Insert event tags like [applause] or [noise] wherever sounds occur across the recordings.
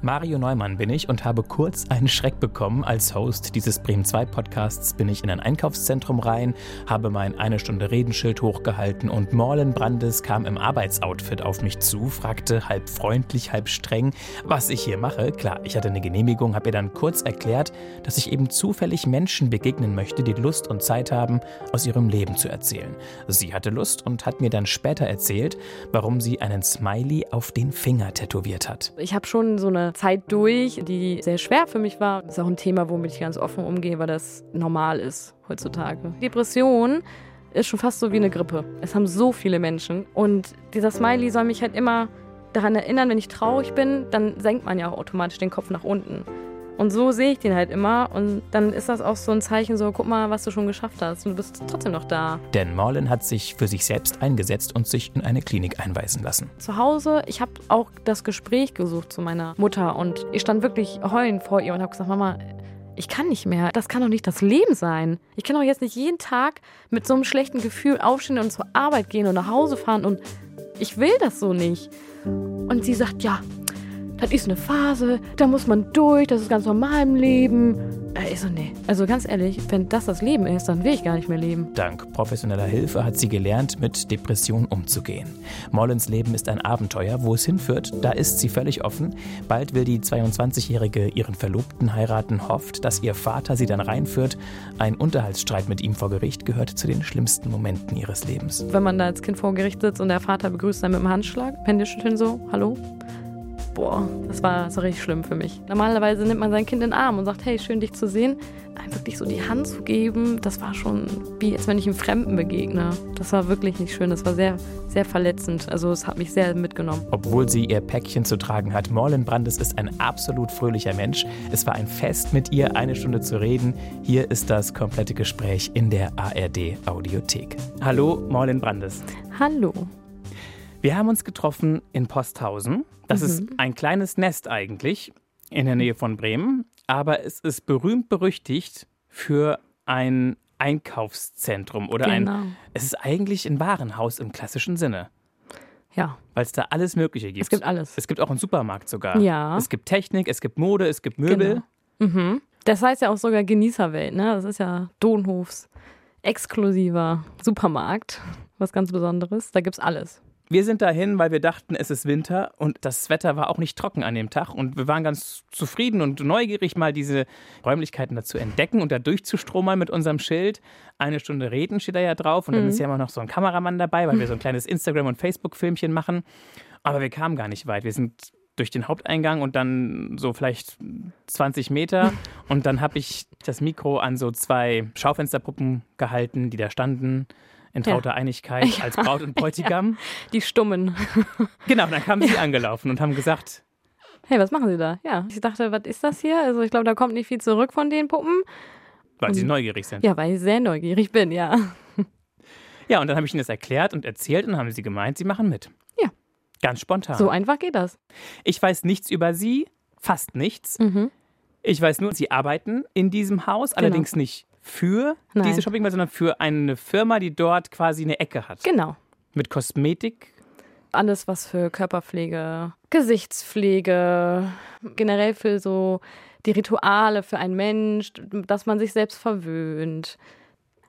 Mario Neumann bin ich und habe kurz einen Schreck bekommen. Als Host dieses Bremen 2 Podcasts bin ich in ein Einkaufszentrum rein, habe mein eine Stunde Redenschild hochgehalten und Morlen Brandes kam im Arbeitsoutfit auf mich zu, fragte halb freundlich, halb streng, was ich hier mache. Klar, ich hatte eine Genehmigung, habe ihr dann kurz erklärt, dass ich eben zufällig Menschen begegnen möchte, die Lust und Zeit haben, aus ihrem Leben zu erzählen. Sie hatte Lust und hat mir dann später erzählt, warum sie einen Smiley auf den Finger tätowiert hat. Ich habe schon so eine Zeit durch, die sehr schwer für mich war. Das ist auch ein Thema, womit ich ganz offen umgehe, weil das normal ist heutzutage. Depression ist schon fast so wie eine Grippe. Es haben so viele Menschen. Und dieser Smiley soll mich halt immer daran erinnern, wenn ich traurig bin, dann senkt man ja auch automatisch den Kopf nach unten. Und so sehe ich den halt immer. Und dann ist das auch so ein Zeichen, so, guck mal, was du schon geschafft hast. Und du bist trotzdem noch da. Denn Morlin hat sich für sich selbst eingesetzt und sich in eine Klinik einweisen lassen. Zu Hause, ich habe auch das Gespräch gesucht zu meiner Mutter. Und ich stand wirklich heulend vor ihr und habe gesagt, Mama, ich kann nicht mehr. Das kann doch nicht das Leben sein. Ich kann doch jetzt nicht jeden Tag mit so einem schlechten Gefühl aufstehen und zur Arbeit gehen und nach Hause fahren. Und ich will das so nicht. Und sie sagt, ja, das ist eine Phase, da muss man durch, das ist ganz normal im Leben. Ich so, nee. Also ganz ehrlich, wenn das das Leben ist, dann will ich gar nicht mehr leben. Dank professioneller Hilfe hat sie gelernt, mit Depression umzugehen. Mollens Leben ist ein Abenteuer. Wo es hinführt, da ist sie völlig offen. Bald will die 22-Jährige ihren Verlobten heiraten, hofft, dass ihr Vater sie dann reinführt. Ein Unterhaltsstreit mit ihm vor Gericht gehört zu den schlimmsten Momenten ihres Lebens. Wenn man da als Kind vor Gericht sitzt und der Vater begrüßt dann mit dem Handschlag, Händeschütteln so, hallo, boah, das war so richtig schlimm für mich. Normalerweise nimmt man sein Kind in den Arm und sagt, hey, schön dich zu sehen. Einem wirklich so die Hand zu geben, das war schon wie, als wenn ich einem Fremden begegne. Das war wirklich nicht schön, das war sehr, sehr verletzend. Also es hat mich sehr mitgenommen. Obwohl sie ihr Päckchen zu tragen hat, Morlen Brandes ist ein absolut fröhlicher Mensch. Es war ein Fest, mit ihr eine Stunde zu reden. Hier ist das komplette Gespräch in der ARD Audiothek. Hallo, Morlen Brandes. Hallo. Wir haben uns getroffen in Posthausen. Das mhm. ist ein kleines Nest eigentlich in der Nähe von Bremen, aber es ist berühmt berüchtigt für ein Einkaufszentrum oder genau. ein. Es ist eigentlich ein Warenhaus im klassischen Sinne. Ja. Weil es da alles Mögliche gibt. Es gibt alles. Es gibt auch einen Supermarkt sogar. Ja. Es gibt Technik, es gibt Mode, es gibt Möbel. Genau. Mhm. Das heißt ja auch sogar Genießerwelt, ne? Das ist ja Donhofs exklusiver Supermarkt. Was ganz Besonderes. Da gibt es alles. Wir sind dahin, weil wir dachten, es ist Winter und das Wetter war auch nicht trocken an dem Tag und wir waren ganz zufrieden und neugierig, mal diese Räumlichkeiten dazu entdecken und da durchzustromern mit unserem Schild. Eine Stunde reden steht da ja drauf und mhm. dann ist ja immer noch so ein Kameramann dabei, weil wir so ein [laughs] kleines Instagram- und Facebook-Filmchen machen. Aber wir kamen gar nicht weit. Wir sind durch den Haupteingang und dann so vielleicht 20 Meter. [laughs] Und dann habe ich das Mikro an so zwei Schaufensterpuppen gehalten, die da standen in trauter ja. Einigkeit als [laughs] Braut und Bräutigam. Ja, die Stummen. [laughs] Genau, dann kamen sie angelaufen und haben gesagt, hey, was machen Sie da? Ja, ich dachte, was ist das hier? Also ich glaube, da kommt nicht viel zurück von den Puppen. Weil und, sie neugierig sind. Ja, weil ich sehr neugierig bin, ja. Ja, und dann habe ich ihnen das erklärt und erzählt und haben sie gemeint, sie machen mit. Ja. Ganz spontan. So einfach geht das. Ich weiß nichts über sie, fast nichts. Mhm. Ich weiß nur, sie arbeiten in diesem Haus, genau. allerdings nicht für Nein. diese Shopping Mall, sondern für eine Firma, die dort quasi eine Ecke hat. Genau. Mit Kosmetik. Alles, was für Körperpflege, Gesichtspflege, generell für so die Rituale für einen Mensch, dass man sich selbst verwöhnt.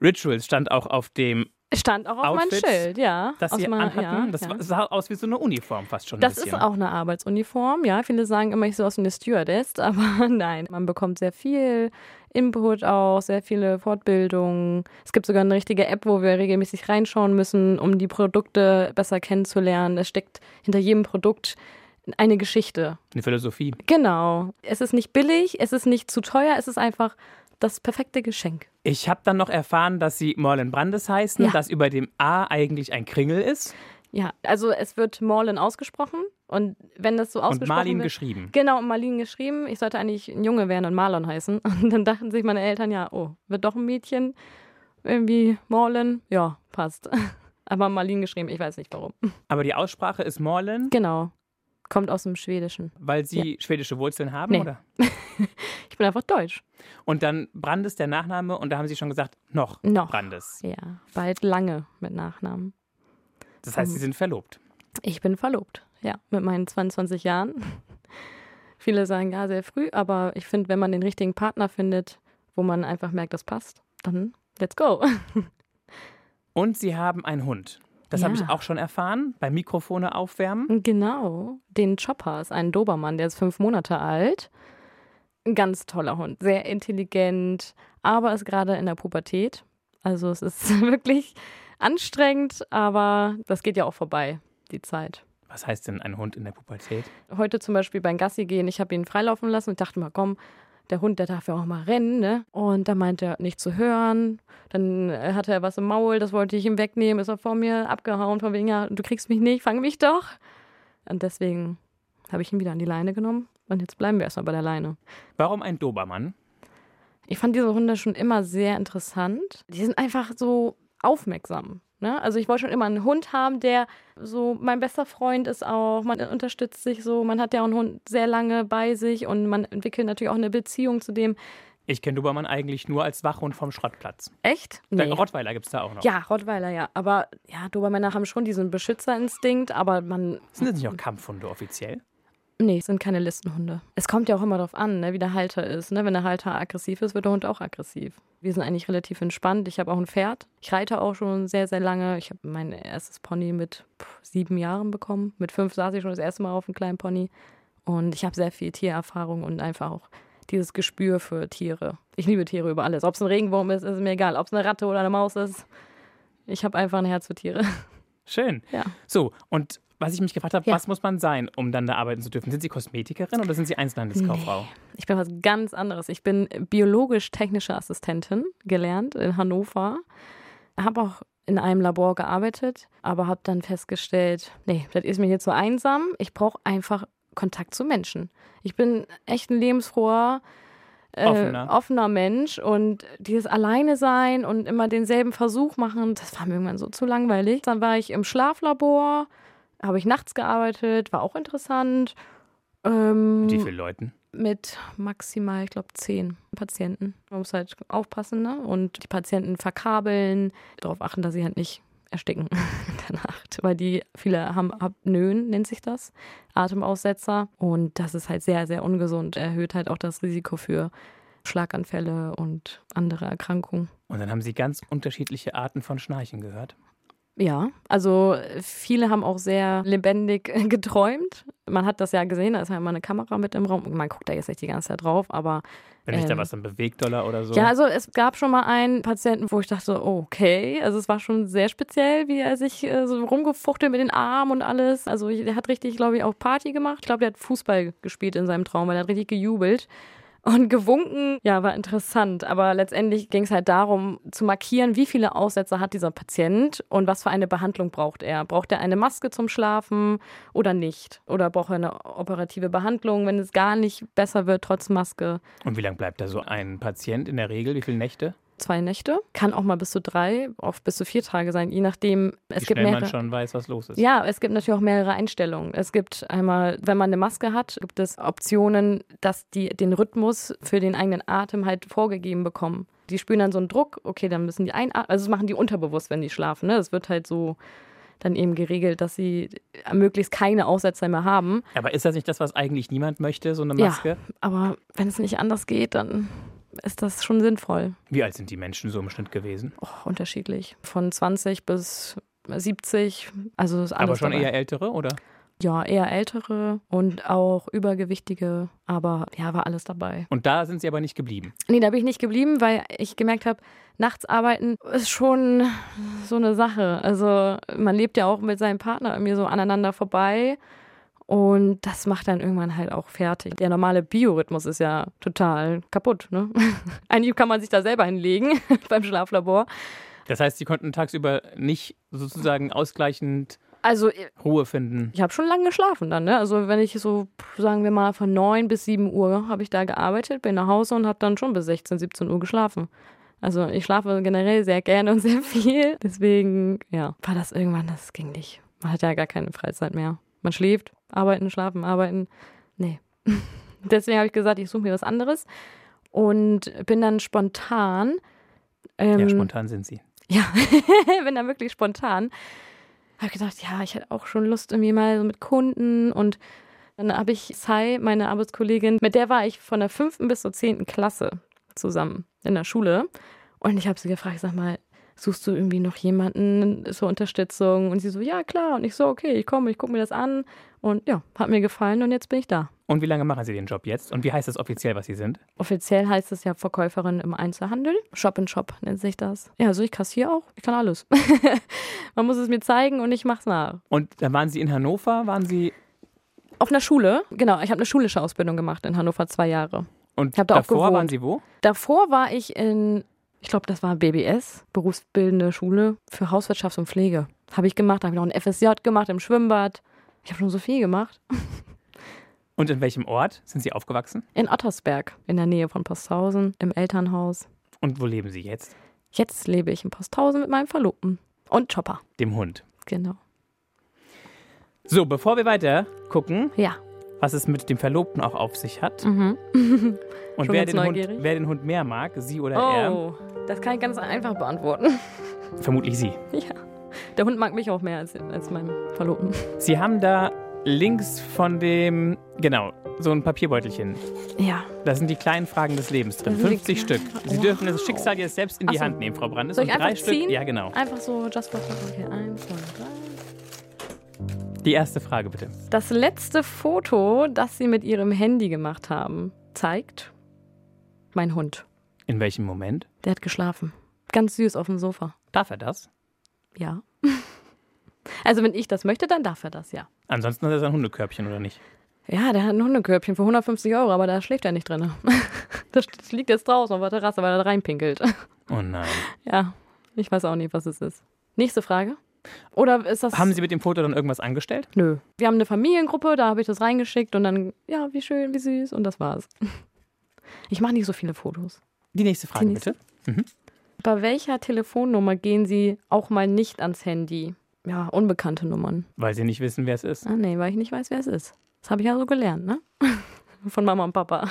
Rituals stand auch auf dem Stand auch auf meinem Schild, ja. Das sie mein, anhatten. Ja, das ja. sah aus wie so eine Uniform fast schon. das ist auch eine Arbeitsuniform, ja. Viele sagen immer, ich sehe aus wie eine Stewardess, [laughs] aber nein. Man bekommt sehr viel Input auch, sehr viele Fortbildungen. Es gibt sogar eine richtige App, wo wir regelmäßig reinschauen müssen, um die Produkte besser kennenzulernen. Es steckt hinter jedem Produkt eine Geschichte. Eine Philosophie. Genau. Es ist nicht billig, es ist nicht zu teuer, es ist einfach das perfekte Geschenk. Ich habe dann noch erfahren, dass sie Morlen Brandes heißen, ja. dass über dem A eigentlich ein Kringel ist. Ja, also es wird Morlen ausgesprochen und wenn das so ausgesprochen. Und Marlin wird, geschrieben. Genau, und Marlin geschrieben. Ich sollte eigentlich ein Junge werden und Marlon heißen. [laughs] Und dann dachten sich meine Eltern, ja, oh, wird doch ein Mädchen. Irgendwie Morlen. Ja, passt. [laughs] Aber Marlin geschrieben, ich weiß nicht warum. Aber die Aussprache ist Morlen? Genau. Kommt aus dem Schwedischen. Weil Sie ja. schwedische Wurzeln haben, nee. oder? [laughs] ich bin einfach deutsch. Und dann Brandes der Nachname und da haben Sie schon gesagt, noch, noch. Brandes. Ja, bald lange mit Nachnamen. Das heißt, Sie sind verlobt. Ich bin verlobt, ja, mit meinen 22 Jahren. [laughs] Viele sagen ja sehr früh, aber ich finde, wenn man den richtigen Partner findet, wo man einfach merkt, das passt, dann let's go. [laughs] Und Sie haben einen Hund. Das Ja. habe ich auch schon erfahren, beim Mikrofone aufwärmen. Genau, den Chopper ist ein Dobermann, der ist fünf Monate alt. Ein ganz toller Hund, sehr intelligent, aber ist gerade in der Pubertät. Also es ist [laughs] wirklich anstrengend, aber das geht ja auch vorbei, die Zeit. Was heißt denn ein Hund in der Pubertät? Heute zum Beispiel beim Gassi gehen, ich habe ihn freilaufen lassen und dachte mal, komm, der Hund, der darf ja auch mal rennen, ne? Und da meinte er nicht zu hören. Dann äh, hatte er was im Maul, das wollte ich ihm wegnehmen, ist er vor mir abgehauen, von wegen, ja, du kriegst mich nicht, fang mich doch. Und deswegen habe ich ihn wieder an die Leine genommen. Und jetzt bleiben wir erstmal bei der Leine. Warum ein Dobermann? Ich fand diese Hunde schon immer sehr interessant. Die sind einfach so aufmerksam. Ne? Also ich wollte schon immer einen Hund haben, der so mein bester Freund ist auch. Man unterstützt sich so. Man hat ja auch einen Hund sehr lange bei sich und man entwickelt natürlich auch eine Beziehung zu dem. Ich kenne Dobermann eigentlich nur als Wachhund vom Schrottplatz. Echt? Der Rottweiler gibt es da auch noch. Ja, Rottweiler, ja. Aber ja, Dobermänner haben schon diesen Beschützerinstinkt, aber man. Sind das nicht auch Kampfhunde offiziell? Nee, es sind keine Listenhunde. Es kommt ja auch immer darauf an, ne, wie der Halter ist. Ne? Wenn der Halter aggressiv ist, wird der Hund auch aggressiv. Wir sind eigentlich relativ entspannt. Ich habe auch ein Pferd. Ich reite auch schon sehr, sehr lange. Ich habe mein erstes Pony mit sieben Jahren bekommen. Mit fünf saß ich schon das erste Mal auf einem kleinen Pony. Und ich habe sehr viel Tiererfahrung und einfach auch dieses Gespür für Tiere. Ich liebe Tiere über alles. Ob es ein Regenwurm ist, ist mir egal. Ob es eine Ratte oder eine Maus ist. Ich habe einfach ein Herz für Tiere. Schön. Ja. So, und was ich mich gefragt habe, Ja. was muss man sein, um dann da arbeiten zu dürfen? Sind Sie Kosmetikerin oder sind Sie Einzelhandelskauffrau? Ich bin was ganz anderes. Ich bin biologisch-technische Assistentin, gelernt in Hannover. Habe auch in einem Labor gearbeitet, aber habe dann festgestellt, nee, das ist mir hier zu einsam. Ich brauche einfach Kontakt zu Menschen. Ich bin echt ein lebensfroher, äh, Offener. offener Mensch und dieses Alleine sein und immer denselben Versuch machen, das war mir irgendwann so zu langweilig. Dann war ich im Schlaflabor, habe ich nachts gearbeitet, war auch interessant. Ähm, Mit wie vielen Leuten? mit maximal, ich glaube, zehn Patienten. Man muss halt aufpassen ne? und die Patienten verkabeln, darauf achten, dass sie halt nicht ersticken [laughs] in der Nacht, weil die viele haben Apnoen, nennt sich das, Atemaussetzer und das ist halt sehr, sehr ungesund, erhöht halt auch das Risiko für Schlaganfälle und andere Erkrankungen. Und dann haben Sie ganz unterschiedliche Arten von Schnarchen gehört. Ja, also viele haben auch sehr lebendig geträumt. Man hat das ja gesehen, da ist ja immer eine Kamera mit im Raum. Man guckt da jetzt nicht die ganze Zeit drauf, aber Wenn sich da Ähm, was dann bewegt oder so. Ja, also es gab schon mal einen Patienten, wo ich dachte, okay, also es war schon sehr speziell, wie er sich äh, so rumgefuchtelt mit den Armen und alles. Also der hat richtig, glaube ich, auch Party gemacht. Ich glaube, der hat Fußball gespielt in seinem Traum, weil er hat richtig gejubelt. Und gewunken, ja, war interessant. Aber letztendlich ging es halt darum, zu markieren, wie viele Aussätze hat dieser Patient und was für eine Behandlung braucht er. Braucht er eine Maske zum Schlafen oder nicht? Oder braucht er eine operative Behandlung, wenn es gar nicht besser wird, trotz Maske? Und wie lange bleibt da so ein Patient in der Regel? Wie viele Nächte? Zwei Nächte. Kann auch mal bis zu drei, oft bis zu vier Tage sein, je nachdem. Es wie gibt mehrere. man schon weiß, was los ist. Ja, es gibt natürlich auch mehrere Einstellungen. Es gibt einmal, wenn man eine Maske hat, gibt es Optionen, dass die den Rhythmus für den eigenen Atem halt vorgegeben bekommen. Die spüren dann so einen Druck, okay, dann müssen die einatmen. Also das machen die unterbewusst, wenn die schlafen. Ne? Es wird halt so dann eben geregelt, dass sie möglichst keine Aussetzer mehr haben. Aber ist das nicht das, was eigentlich niemand möchte, so eine Ja. Maske? Aber wenn es nicht anders geht, dann ist das schon sinnvoll. Wie alt sind die Menschen so im Schnitt gewesen? Oh, unterschiedlich. Von 20 bis 70. Also ist alles Aber schon dabei. eher ältere, oder? Ja, eher ältere und auch übergewichtige. Aber ja, war alles dabei. Und da sind sie aber nicht geblieben. Nee, da bin ich nicht geblieben, weil ich gemerkt habe, nachts arbeiten ist schon so eine Sache. Also man lebt ja auch mit seinem Partner irgendwie so aneinander vorbei. Und das macht dann irgendwann halt auch fertig. Der normale Biorhythmus ist ja total kaputt. Ne? [laughs] Eigentlich kann man sich da selber hinlegen [laughs] beim Schlaflabor. Das heißt, sie konnten tagsüber nicht sozusagen ausgleichend Also Ruhe finden. ich habe schon lange geschlafen dann. Ne? Also wenn ich so, sagen wir mal, von 9 bis 7 Uhr habe ich da gearbeitet, bin nach Hause und habe dann schon bis 16, 17 Uhr geschlafen. Also ich schlafe generell sehr gerne und [laughs] sehr viel. Deswegen, ja, war das irgendwann, das ging nicht. Man hat ja gar keine Freizeit mehr. Man schläft, arbeiten, schlafen, arbeiten. Nee. [laughs] Deswegen habe ich gesagt, ich suche mir was anderes. Und bin dann spontan. Ähm, Ja, spontan sind sie. ja, [laughs] bin dann wirklich spontan. Habe gedacht, ja, ich hätte auch schon Lust irgendwie mal so mit Kunden und Dann habe ich Sai, meine Arbeitskollegin, mit der war ich von der fünften bis zur zehnten Klasse zusammen in der Schule. Und ich habe sie gefragt, ich sag mal, suchst du irgendwie noch jemanden zur Unterstützung? Und sie so, ja klar. Und ich so, okay, ich komme, ich gucke mir das an. Und ja, hat mir gefallen und jetzt bin ich da. Und wie lange machen Sie den Job jetzt? Und wie heißt es offiziell, was Sie sind? Offiziell heißt es ja Verkäuferin im Einzelhandel. Shop in Shop nennt sich das. Ja, also ich kassiere auch. Ich kann alles. [laughs] Man muss es mir zeigen und ich mach's nach. Und dann waren Sie in Hannover, waren Sie. Auf einer Schule, genau. Ich habe eine schulische Ausbildung gemacht in Hannover zwei Jahre. Und davor waren Sie wo? Davor war ich in, ich glaube, das war BBS, berufsbildende Schule für Hauswirtschaft und Pflege. Habe ich gemacht, habe ich noch ein FSJ gemacht im Schwimmbad. Ich habe schon so viel gemacht. [laughs] Und in welchem Ort sind Sie aufgewachsen? In Ottersberg, in der Nähe von Posthausen, im Elternhaus. Und wo leben Sie jetzt? Jetzt lebe ich in Posthausen mit meinem Verlobten und Chopper. Dem Hund. Genau. So, bevor wir weiter gucken, Ja. Was es mit dem Verlobten auch auf sich hat Mhm. [laughs] und wer den, Hund, wer den Hund mehr mag, Sie oder er, Oh, das kann ich ganz einfach beantworten. [laughs] vermutlich Sie. ja. Der Hund mag mich auch mehr als, als meinen Verlobten. Sie haben da links von dem, genau, so ein Papierbeutelchen. Ja. Da sind die kleinen Fragen des Lebens drin. Das sind die 50 Stück. Sie Wow. dürfen das Schicksal jetzt selbst in die Ach so. Hand nehmen, Frau Brandes. Soll ich und drei einfach Stück. ziehen? Ja, genau. Einfach so just for fun. Okay, eins, zwei, drei. Die erste Frage bitte. Das letzte Foto, das sie mit ihrem Handy gemacht haben, zeigt mein Hund. In welchem Moment? Der hat geschlafen. Ganz süß auf dem Sofa. Darf er das? Ja. [laughs] Also wenn ich das möchte, dann darf er das, ja. Ansonsten hat er sein Hundekörbchen oder nicht? Ja, der hat ein Hundekörbchen für 150 Euro, aber da schläft er nicht drin. [laughs] Das liegt jetzt draußen auf der Terrasse, weil er da reinpinkelt. Oh nein. [laughs] Ja, ich weiß auch nicht, was es ist. Nächste Frage. Oder ist das... Haben Sie mit dem Foto dann irgendwas angestellt? Nö. Wir haben eine Familiengruppe, da habe ich das reingeschickt und dann, ja, wie schön, wie süß und das war's. [laughs] Ich mache nicht so viele Fotos. Die nächste Frage Die nächste. bitte. Bei welcher Telefonnummer gehen Sie auch mal nicht ans Handy? Ja, unbekannte Nummern. Weil Sie nicht wissen, wer es ist. Ah, nee, weil ich nicht weiß, wer es ist. Das habe ich ja so gelernt, ne? [laughs] Von Mama und Papa.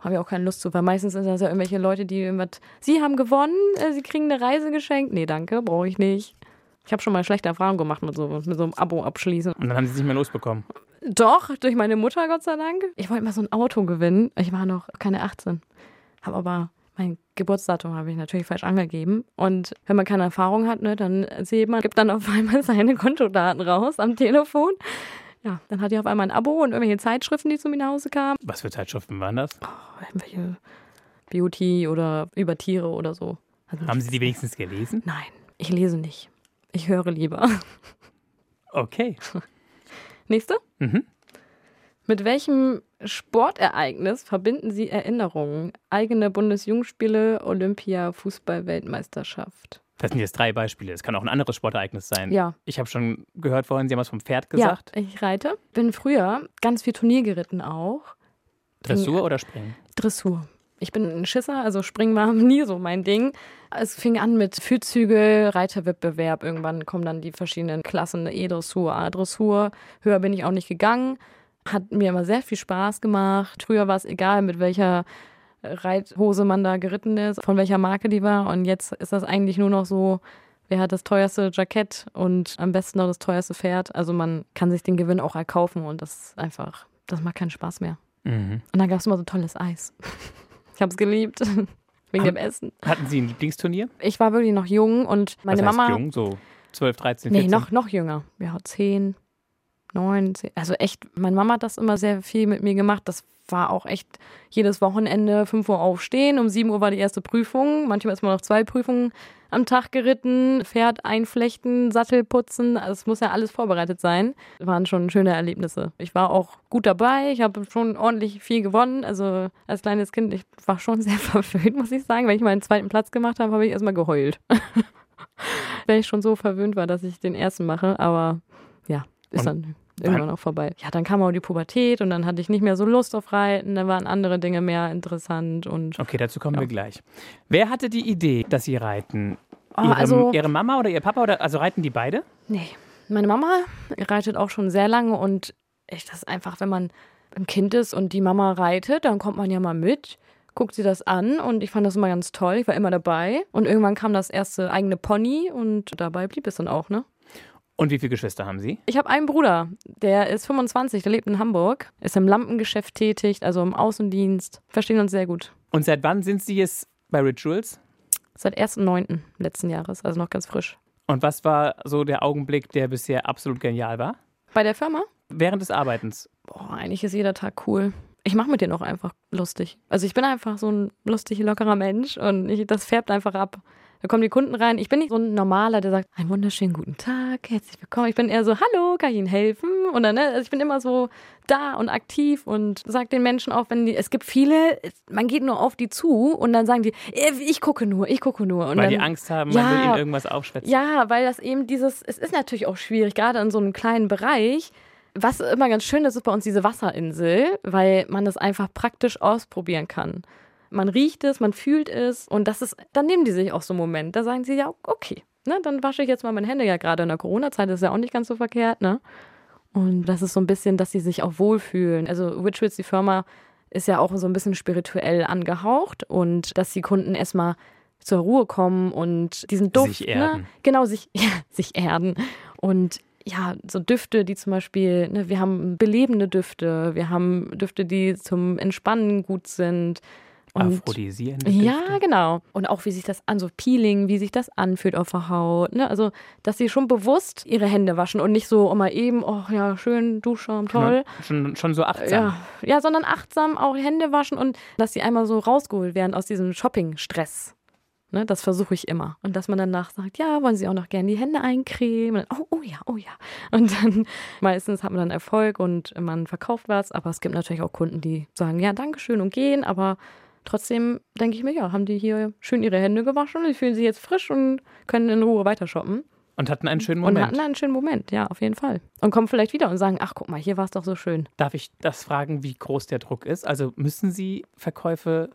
Habe ich auch keine Lust zu, weil meistens sind das ja irgendwelche Leute, die irgendwas. Sie haben gewonnen, äh, sie kriegen eine Reise geschenkt. Nee, danke, brauche ich nicht. Ich habe schon mal schlechte Erfahrungen gemacht mit so, mit so einem Abo abschließen. Und dann haben Sie es nicht mehr losbekommen. Doch, durch meine Mutter, Gott sei Dank. Ich wollte mal so ein Auto gewinnen. Ich war noch keine 18. Habe aber mein Geburtsdatum habe ich natürlich falsch angegeben. Und wenn man keine Erfahrung hat, ne, dann sieht man, gibt dann auf einmal [laughs] seine Kontodaten raus am Telefon. Ja, dann hatte ich auf einmal ein Abo und irgendwelche Zeitschriften, die zu mir nach Hause kamen. Was für Zeitschriften waren das? Irgendwelche Beauty oder über Tiere oder so. Also Haben Sie die wenigstens gelesen? Nein, ich lese nicht. Ich höre lieber. Okay. [laughs] Nächste. Mhm. Mit welchem Sportereignis verbinden Sie Erinnerungen? Eigene Bundesjugendspiele, Olympia, Fußball-Weltmeisterschaft. Das sind jetzt drei Beispiele. Es kann auch ein anderes Sportereignis sein. Ja. Ich habe schon gehört vorhin, Sie haben was vom Pferd gesagt. Ja, ich reite. Bin früher ganz viel Turnier geritten auch. Dressur oder Springen? Dressur. Ich bin ein Schisser, also Springen war [laughs] nie so mein Ding. Es fing an mit Füßzügel, Reiterwettbewerb. Irgendwann kommen dann die verschiedenen Klassen, E-Dressur, A-Dressur. Höher bin ich auch nicht gegangen. Hat mir immer sehr viel Spaß gemacht. Früher war es egal, mit welcher Reithose man da geritten ist, von welcher Marke die war. Und jetzt ist das eigentlich nur noch so, wer hat das teuerste Jackett und am besten noch das teuerste Pferd. Also man kann sich den Gewinn auch erkaufen und das ist einfach, das macht keinen Spaß mehr. Mhm. Und dann gab es immer so tolles Eis. [laughs] Ich habe es geliebt. [laughs] Wegen dem Essen. Hatten Sie ein Lieblingsturnier? Ich war wirklich noch jung und meine Was heißt Mama. jung? So 12, 13, Nee, 14? noch, noch jünger. Ja, zehn, neun, zehn. Also echt, meine Mama hat das immer sehr viel mit mir gemacht. Das war auch echt jedes Wochenende 5 Uhr aufstehen. Um 7 Uhr war die erste Prüfung. Manchmal ist man noch zwei Prüfungen am Tag geritten. Pferd einflechten, Sattel putzen. Also es muss ja alles vorbereitet sein. Waren schon schöne Erlebnisse. Ich war auch gut dabei. Ich habe schon ordentlich viel gewonnen. Also als kleines Kind, ich war schon [laughs] sehr verwöhnt, muss ich sagen. Wenn ich meinen zweiten Platz gemacht habe, habe ich erstmal geheult. [laughs] Wenn ich schon so verwöhnt war, dass ich den ersten mache. Aber ist Und dann irgendwann auch vorbei. Ja, dann kam auch die Pubertät und dann hatte ich nicht mehr so Lust auf Reiten. Dann waren andere Dinge mehr interessant und Okay, dazu kommen Ja. wir gleich. Wer hatte die Idee, dass Sie reiten? Oh, Ihre, also Ihre Mama oder Ihr Papa? Oder, also reiten die beide? nee, meine Mama reitet auch schon sehr lange und ich das ist einfach, wenn man ein Kind ist und die Mama reitet, dann kommt man ja mal mit. Guckt sie das an und ich fand das immer ganz toll. Ich war immer dabei. Und irgendwann kam das erste eigene Pony und dabei blieb es dann auch, ne? Und wie viele Geschwister haben Sie? Ich habe einen Bruder, der ist 25, der lebt in Hamburg, ist im Lampengeschäft tätig, also im Außendienst. Verstehen uns sehr gut. Und seit wann sind Sie jetzt bei Rituals? Seit 1.9. letzten Jahres, also noch ganz frisch. Und was war so der Augenblick, der bisher absolut genial war? Bei der Firma? Während des Arbeitens? Boah, eigentlich ist jeder Tag cool. Ich mache mit denen auch einfach lustig. Also ich bin einfach so ein lustig, lockerer Mensch und ich, das färbt einfach ab. Da kommen die Kunden rein. Ich bin nicht so ein Normaler, der sagt, einen wunderschönen guten Tag, herzlich willkommen. Ich bin eher so, hallo, kann ich Ihnen helfen? Und dann, ne, also ich bin immer so da und aktiv und sage den Menschen auch, wenn die, es gibt viele, man geht nur auf die zu und dann sagen die, äh, ich gucke nur, ich gucke nur. Und weil dann, die Angst haben, man ja, will ihnen irgendwas aufschwätzen. Ja, weil das eben dieses, es ist natürlich auch schwierig, gerade in so einem kleinen Bereich. Was immer ganz schön ist, ist bei uns diese Wasserinsel, weil man das einfach praktisch ausprobieren kann. Man riecht es, man fühlt es und das ist, dann nehmen die sich auch so einen Moment. Da sagen sie ja, okay, ne, dann wasche ich jetzt mal meine Hände. Ja, gerade in der Corona-Zeit ist ja auch nicht ganz so verkehrt, ne? Und das ist so ein bisschen, dass sie sich auch wohlfühlen. Also Witchwitz, die Firma, ist ja auch so ein bisschen spirituell angehaucht und dass die Kunden erstmal zur Ruhe kommen und diesen Duft, Sich erden. Ne, genau, sich, [laughs] ja, sich erden. Und ja, so Düfte, die zum Beispiel, ne, wir haben belebende Düfte, wir haben Düfte, die zum Entspannen gut sind. Und Aphrodisierende ja, Düfte. genau. Und auch wie sich das an, so Peeling, wie sich das anfühlt auf der Haut. Ne? Also, dass sie schon bewusst ihre Hände waschen und nicht so immer eben, oh ja, schön, Duschschaum, toll. Genau. Schon, schon so achtsam. Ja, ja, sondern achtsam auch Hände waschen und dass sie einmal so rausgeholt werden aus diesem Shopping-Stress. Ne, das versuche ich immer. Und dass man danach sagt, ja, wollen Sie auch noch gerne die Hände eincremen? Und, oh, oh ja, oh ja. Und dann [laughs] meistens hat man dann Erfolg und man verkauft was. Aber es gibt natürlich auch Kunden, die sagen, ja, Dankeschön und gehen. Aber trotzdem denke ich mir, ja, haben die hier schön ihre Hände gewaschen und die fühlen sich jetzt frisch und können in Ruhe weiter shoppen. Und hatten einen schönen Und Moment. hatten einen schönen Moment, ja, auf jeden Fall. Und kommen vielleicht wieder und sagen, ach, guck mal, hier war es doch so schön. Darf ich das fragen, wie groß der Druck ist? Also müssen Sie Verkäufe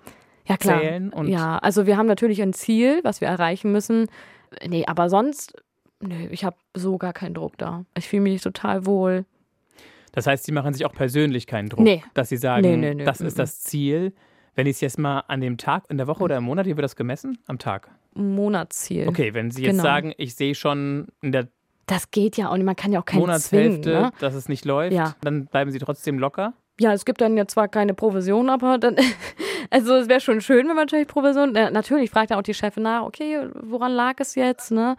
Ja, klar. zählen? Und ja, also wir haben natürlich ein Ziel, was wir erreichen müssen. Nee, aber sonst, nö, ich habe so gar keinen Druck da. Ich fühle mich total wohl. Das heißt, Sie machen sich auch persönlich keinen Druck, Nee. dass Sie sagen, Nee, nee, nee, das ist das Ziel. Wenn ich es jetzt mal an dem Tag, in der Woche oder im Monat, wie wird das gemessen? Am Tag. Monatsziel. Okay, wenn Sie jetzt Genau. sagen, ich sehe schon in der Das geht ja auch nicht, man kann ja auch keinen Monatshälfte, zwingen. Ne? dass es nicht läuft, Ja. dann bleiben Sie trotzdem locker. Ja, es gibt dann ja zwar keine Provision, aber dann, [laughs] also es wäre schon schön, wenn man natürlich Provision, äh, natürlich fragt dann auch die Chefin nach, okay, woran lag es jetzt, ne?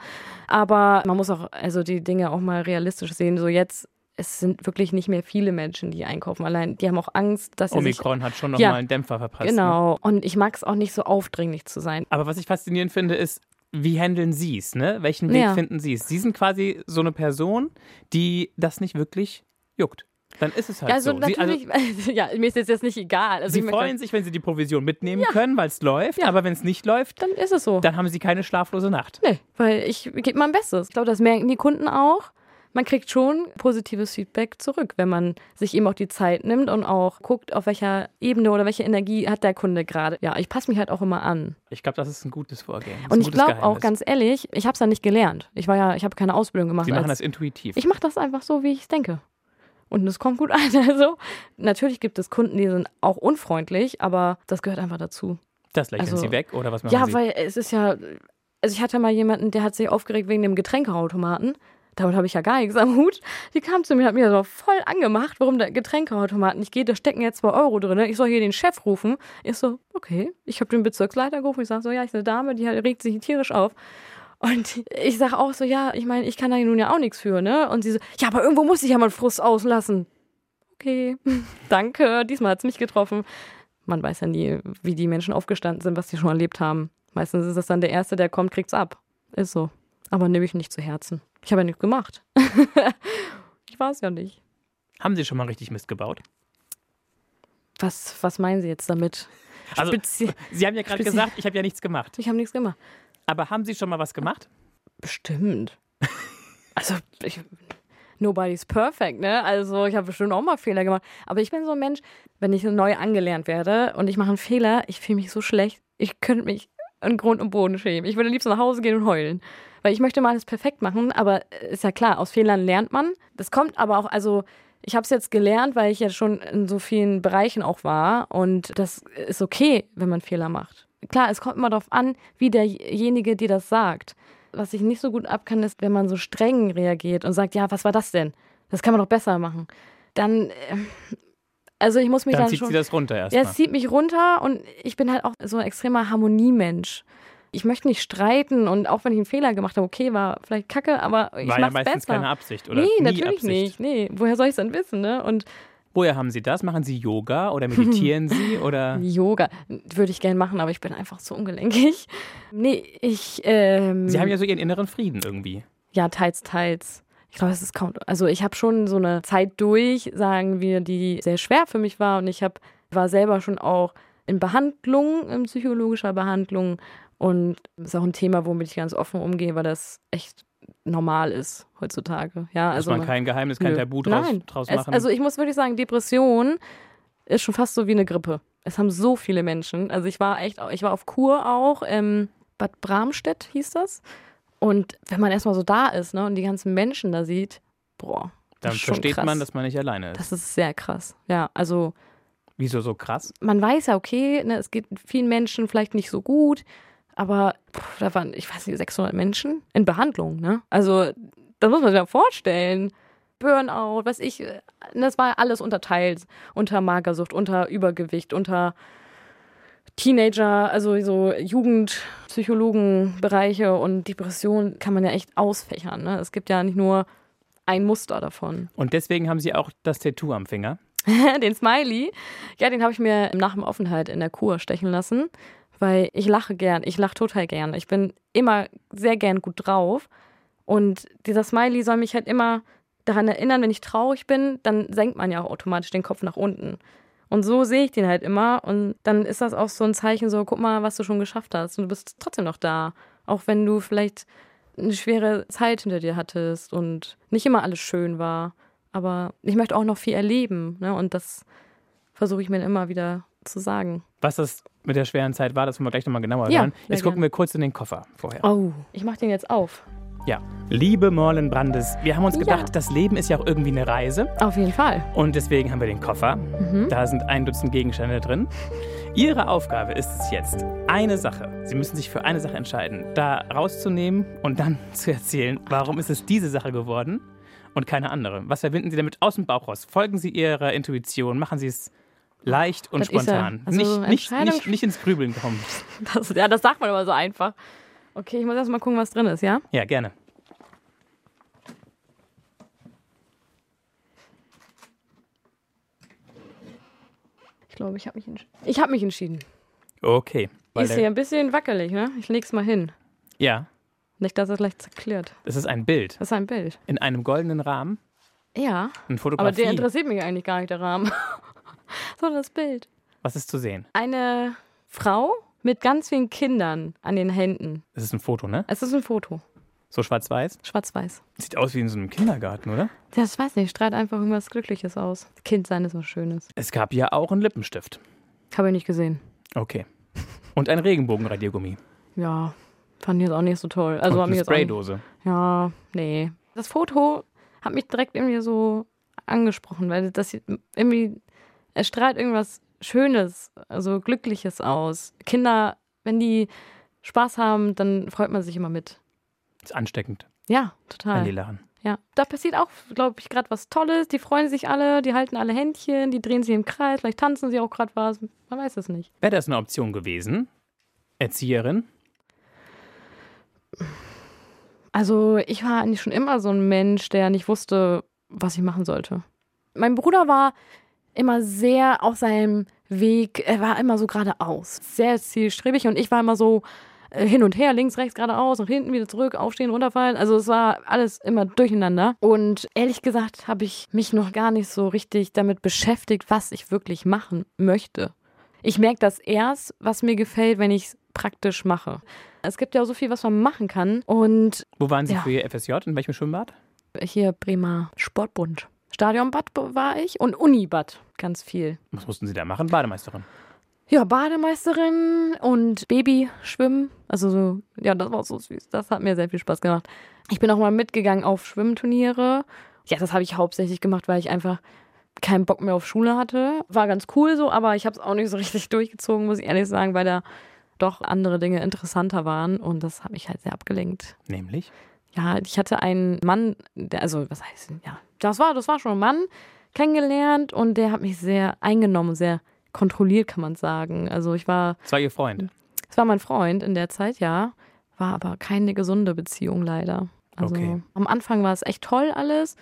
Aber man muss auch, also die Dinge auch mal realistisch sehen, so jetzt, es sind wirklich nicht mehr viele Menschen, die einkaufen. Allein, die haben auch Angst, dass sie sich, Omikron hat schon nochmal Ja. einen Dämpfer verpasst. Ne? genau. Und ich mag es auch nicht so aufdringlich zu sein. Aber was ich faszinierend finde, ist, wie handeln Sie es? Ne? Welchen Weg Ja. finden Sie es? Sie sind quasi so eine Person, die das nicht wirklich juckt. Dann ist es halt Ja, also so. Sie, also, natürlich, [laughs] ja, mir ist jetzt, jetzt nicht egal. Also Sie freuen sich, wenn Sie die Provision mitnehmen können, weil es läuft. Ja. Aber wenn es nicht läuft, Dann ist es so. dann haben Sie keine schlaflose Nacht. Nee, weil ich gebe mein Bestes. Ich glaube, das merken die Kunden auch. Man kriegt schon positives Feedback zurück, wenn man sich eben auch die Zeit nimmt und auch guckt, auf welcher Ebene oder welche Energie hat der Kunde gerade. Ja, ich passe mich halt auch immer an. Ich glaube, das ist ein gutes Vorgehen. Und ich glaube auch ganz ehrlich, ich habe es ja nicht gelernt. Ich war ja, ich habe keine Ausbildung gemacht. Sie machen das intuitiv. ich mache das einfach so, wie ich es denke. Und es kommt gut an. [laughs] Also natürlich gibt es Kunden, die sind auch unfreundlich, aber das gehört einfach dazu. das lächeln also- Sie weg oder was machen Ja, Sie? weil es ist ja, also ich hatte mal jemanden, der hat sich aufgeregt wegen dem Getränkeautomaten. Damit habe ich ja gar nichts am Hut. Die kam zu mir, hat mir so voll angemacht, warum der Getränkeautomaten nicht geht. Da stecken jetzt zwei Euro drin. Ich soll hier den Chef rufen. Ich so, okay. Ich habe den Bezirksleiter gerufen. Ich sage so, ja, ich eine Dame, die regt sich tierisch auf. Und ich sage auch so, ja, ich meine, ich kann da nun ja auch nichts für, ne? Und sie so, ja, aber irgendwo muss ich ja mal Frust auslassen. Okay, [laughs] danke. Diesmal hat es mich getroffen. Man weiß ja nie, wie die Menschen aufgestanden sind, was sie schon erlebt haben. Meistens ist es dann der Erste, der kommt, kriegt's ab. Ist so. Aber nehme ich nicht zu Herzen. Ich habe ja nichts gemacht. [laughs] ich war es ja nicht. haben Sie schon mal richtig Mist gebaut? Was, was meinen Sie jetzt damit? Also, Spezi Sie haben ja gerade gesagt, ich habe ja nichts gemacht. ich habe nichts gemacht. Aber haben Sie schon mal was gemacht? Bestimmt. [laughs] Also, ich, nobody's perfect, ne? Also, ich habe bestimmt auch mal Fehler gemacht. Aber ich bin so ein Mensch, wenn ich neu angelernt werde und ich mache einen Fehler, ich fühle mich so schlecht. Ich könnte mich an Grund und Boden schämen. Ich würde am liebsten nach Hause gehen und heulen. Weil ich möchte mal alles perfekt machen, aber ist ja klar, aus Fehlern lernt man. Das kommt aber auch, also ich habe es jetzt gelernt, weil ich ja schon in so vielen Bereichen auch war und das ist okay, wenn man Fehler macht. Klar, es kommt immer darauf an, wie derjenige dir das sagt. was ich nicht so gut ab kann, ist, wenn man so streng reagiert und sagt, ja, was war das denn? Das kann man doch besser machen. Dann, äh, also ich muss mich Dann dann, zieht schon. sie das runter ja, erstmal. es zieht mich runter und ich bin halt auch so ein extremer Harmoniemensch. Ich möchte nicht streiten und auch wenn ich einen Fehler gemacht habe, okay, war vielleicht kacke, aber ich War ja mach's meistens besser. keine Absicht, oder? nee, Nie natürlich Absicht. nicht. Nee, woher soll ich es denn wissen, ne? Und Woher haben Sie das? Machen Sie Yoga oder meditieren Sie [laughs] oder Yoga würde ich gern machen, aber ich bin einfach so ungelenkig. Nee, ich ähm, Sie haben ja so Ihren inneren Frieden irgendwie. Ja, teils, teils. Ich glaube, es ist kaum. Also ich habe schon so eine Zeit durch, sagen wir, die sehr schwer für mich war. Und ich hab, war selber schon auch in Behandlung, in psychologischer Behandlung. Und das ist auch ein Thema, womit ich ganz offen umgehe, weil das echt normal ist heutzutage. Ja, Muss also man kein Geheimnis, kein Nö. Tabu draus, Nein. draus es, machen. also ich muss wirklich sagen, Depression ist schon fast so wie eine Grippe. Es haben so viele Menschen. Also ich war echt, ich war auf Kur auch, ähm, Bad Bramstedt hieß das. Und wenn man erstmal so da ist, ne, und die ganzen Menschen da sieht, boah, Dann versteht krass. man, dass man nicht alleine ist. Das ist sehr krass. Ja, also Wieso so krass? man weiß ja, okay, ne, es geht vielen Menschen vielleicht nicht so gut, aber pff, da waren, ich weiß nicht, 600 Menschen in Behandlung, ne? Also, das muss man sich mal vorstellen. Burnout, was ich, das war alles unterteilt. Unter Magersucht, unter Übergewicht, unter Teenager, also so Jugendpsychologenbereiche und Depression kann man ja echt ausfächern. Ne? Es gibt ja nicht nur ein Muster davon. Und deswegen haben Sie auch das Tattoo am Finger. [laughs] den Smiley, ja, den habe ich mir nach dem Aufenthalt in der Kur stechen lassen, weil ich lache gern. Ich lache total gern. Ich bin immer sehr gern gut drauf. Und dieser Smiley soll mich halt immer daran erinnern, wenn ich traurig bin, dann senkt man ja auch automatisch den Kopf nach unten. Und so sehe ich den halt immer. Und dann ist das auch so ein Zeichen, so, guck mal, was du schon geschafft hast. Und du bist trotzdem noch da. Auch wenn du vielleicht eine schwere Zeit hinter dir hattest und nicht immer alles schön war. Aber ich möchte auch noch viel erleben. Ne? Und das versuche ich mir immer wieder zu sagen. Was das mit der schweren Zeit war, das wollen wir gleich nochmal genauer Ja, hören. Jetzt gucken wir kurz in den Koffer vorher. Oh. Ich mache den jetzt auf. Ja. Liebe Morlen Brandes, wir haben uns Ja. gedacht, das Leben ist ja auch irgendwie eine Reise. Auf jeden Fall. Und deswegen haben wir den Koffer. Mhm. Da sind ein Dutzend Gegenstände drin. Ihre Aufgabe ist es jetzt, eine Sache, Sie müssen sich für eine Sache entscheiden, da rauszunehmen und dann [laughs] zu erzählen, warum ist es diese Sache geworden und keine andere. Was verbinden Sie damit aus dem Bauch raus? Folgen Sie Ihrer Intuition, machen Sie es leicht und Das ja- spontan. also nicht, nicht, nicht, nicht ins Grübeln kommen. Das, ja, das sagt man immer so einfach. Okay, ich muss erst mal gucken, was drin ist, ja? Ja, gerne. Ich glaube, ich habe mich, entsch ich hab mich entschieden. Okay. Weil ist hier ein bisschen wackelig, ne? Ich leg's mal hin. ja, Nicht, dass es gleich zerklärt. das ist ein Bild Das ist ein Bild. in einem goldenen Rahmen. Ja, aber Fotografie. der interessiert mich eigentlich gar nicht, der Rahmen. [laughs] Sondern das Bild. Was ist zu sehen? Eine Frau mit ganz vielen Kindern an den Händen. Das ist ein Foto, ne? Es ist ein Foto. So schwarz-weiß. Schwarz-weiß. Sieht aus wie in so einem Kindergarten, oder? Das weiß nicht, strahlt einfach irgendwas Glückliches aus. Kind sein ist was Schönes. Es gab ja auch einen Lippenstift. Habe ich nicht gesehen. Okay. Und ein Regenbogenradiergummi. Ja, fand ich jetzt auch nicht so toll. Also und eine jetzt auch Spraydose. Ja, nee. Das Foto hat mich direkt irgendwie so angesprochen, weil das irgendwie, es strahlt irgendwas Schönes, also Glückliches aus. Kinder, wenn die Spaß haben, dann freut man sich immer mit. Ist ansteckend, Ja, wenn total. die lachen. Ja, da passiert auch, glaube ich, gerade was Tolles. Die freuen sich alle, die halten alle Händchen, die drehen sich im Kreis, vielleicht tanzen sie auch gerade was. Man weiß es nicht. Wäre das eine Option gewesen? Erzieherin? Also ich war eigentlich schon immer so ein Mensch, der nicht wusste, was ich machen sollte. Mein Bruder war immer sehr auf seinem Weg, er war immer so geradeaus, sehr zielstrebig und ich war immer so äh, hin und her, links, rechts, geradeaus, nach hinten, wieder zurück, aufstehen, runterfallen. Also es war alles immer durcheinander. Und ehrlich gesagt habe ich mich noch gar nicht so richtig damit beschäftigt, was ich wirklich machen möchte. Ich merke das erst, was mir gefällt, wenn ich es praktisch mache. Es gibt ja so viel, was man machen kann. Und Wo waren Sie Ja. für Ihr FSJ? In welchem Schwimmbad? hier Bremer Sportbund. Stadionbad war ich und Unibad ganz viel. Was mussten Sie da machen? Bademeisterin. Ja, Bademeisterin und Babyschwimmen. Also so, ja, das war so süß. Das hat mir sehr viel Spaß gemacht. Ich bin auch mal mitgegangen auf Schwimmturniere. Ja, das habe ich hauptsächlich gemacht, weil ich einfach keinen Bock mehr auf Schule hatte. War ganz cool so, aber ich habe es auch nicht so richtig [laughs] durchgezogen, muss ich ehrlich sagen, weil da doch andere Dinge interessanter waren und das hat mich halt sehr abgelenkt. Nämlich? Ja, ich hatte einen Mann, der, also was heißt, ja, das war, das war schon ein Mann, kennengelernt und der hat mich sehr eingenommen, sehr kontrolliert, kann man sagen. Also ich war. Das war Ihr Freund? Es war mein Freund in der Zeit, ja. War aber keine gesunde Beziehung leider. Also Okay. am Anfang war es echt toll alles.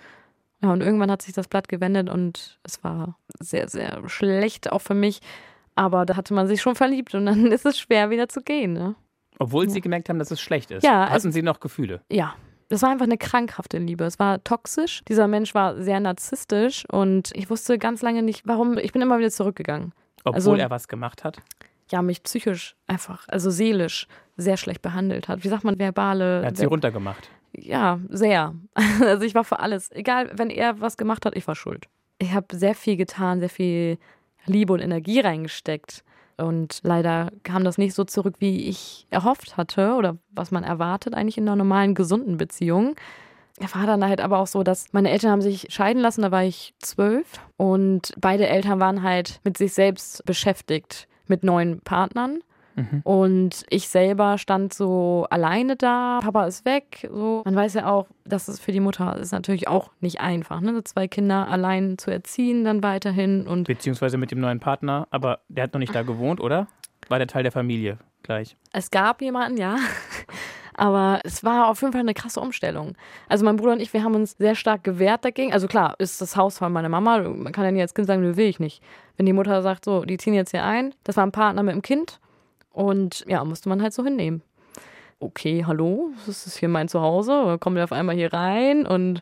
Ja, und irgendwann hat sich das Blatt gewendet und es war sehr, sehr schlecht auch für mich. Aber da hatte man sich schon verliebt und dann [laughs] ist es schwer wieder zu gehen, ne? Obwohl Sie gemerkt haben, dass es schlecht ist. Ja, Hatten also- Sie noch Gefühle? Ja. Das war einfach eine krankhafte Liebe. Es war toxisch. Dieser Mensch war sehr narzisstisch und ich wusste ganz lange nicht, warum. Ich bin immer wieder zurückgegangen. Obwohl Also- er was gemacht hat? Ja, mich psychisch einfach, also seelisch sehr schlecht behandelt hat. Wie sagt man, verbale. Er hat Sie runtergemacht. Ja, sehr. [laughs] Also ich war für alles. Egal, wenn er was gemacht hat, ich war schuld. Ich habe sehr viel getan, sehr viel Liebe und Energie reingesteckt. Und leider kam das nicht so zurück, wie ich erhofft hatte oder was man erwartet eigentlich in einer normalen, gesunden Beziehung. War dann halt aber auch so, dass meine Eltern haben sich scheiden lassen, da war ich zwölf. Und beide Eltern waren halt mit sich selbst beschäftigt, mit neuen Partnern. Und ich selber stand so alleine da. Papa ist weg. So. Man weiß ja auch, dass es für die Mutter ist natürlich auch nicht einfach, ne? Zwei Kinder allein zu erziehen, dann weiterhin. Und Beziehungsweise mit dem neuen Partner. Aber der hat noch nicht da gewohnt, oder? War der Teil der Familie gleich? es gab jemanden, ja. [laughs] Aber es war auf jeden Fall eine krasse Umstellung. Also mein Bruder und ich, wir haben uns sehr stark gewehrt dagegen. Also klar, ist das Haus von meiner Mama. Man kann ja nie als Kind sagen, will ich nicht. Wenn die Mutter sagt, so, die ziehen jetzt hier ein, das war ein Partner mit dem Kind. Und ja, musste man halt so hinnehmen. Okay, hallo, das ist hier mein Zuhause. Kommen wir auf einmal hier rein und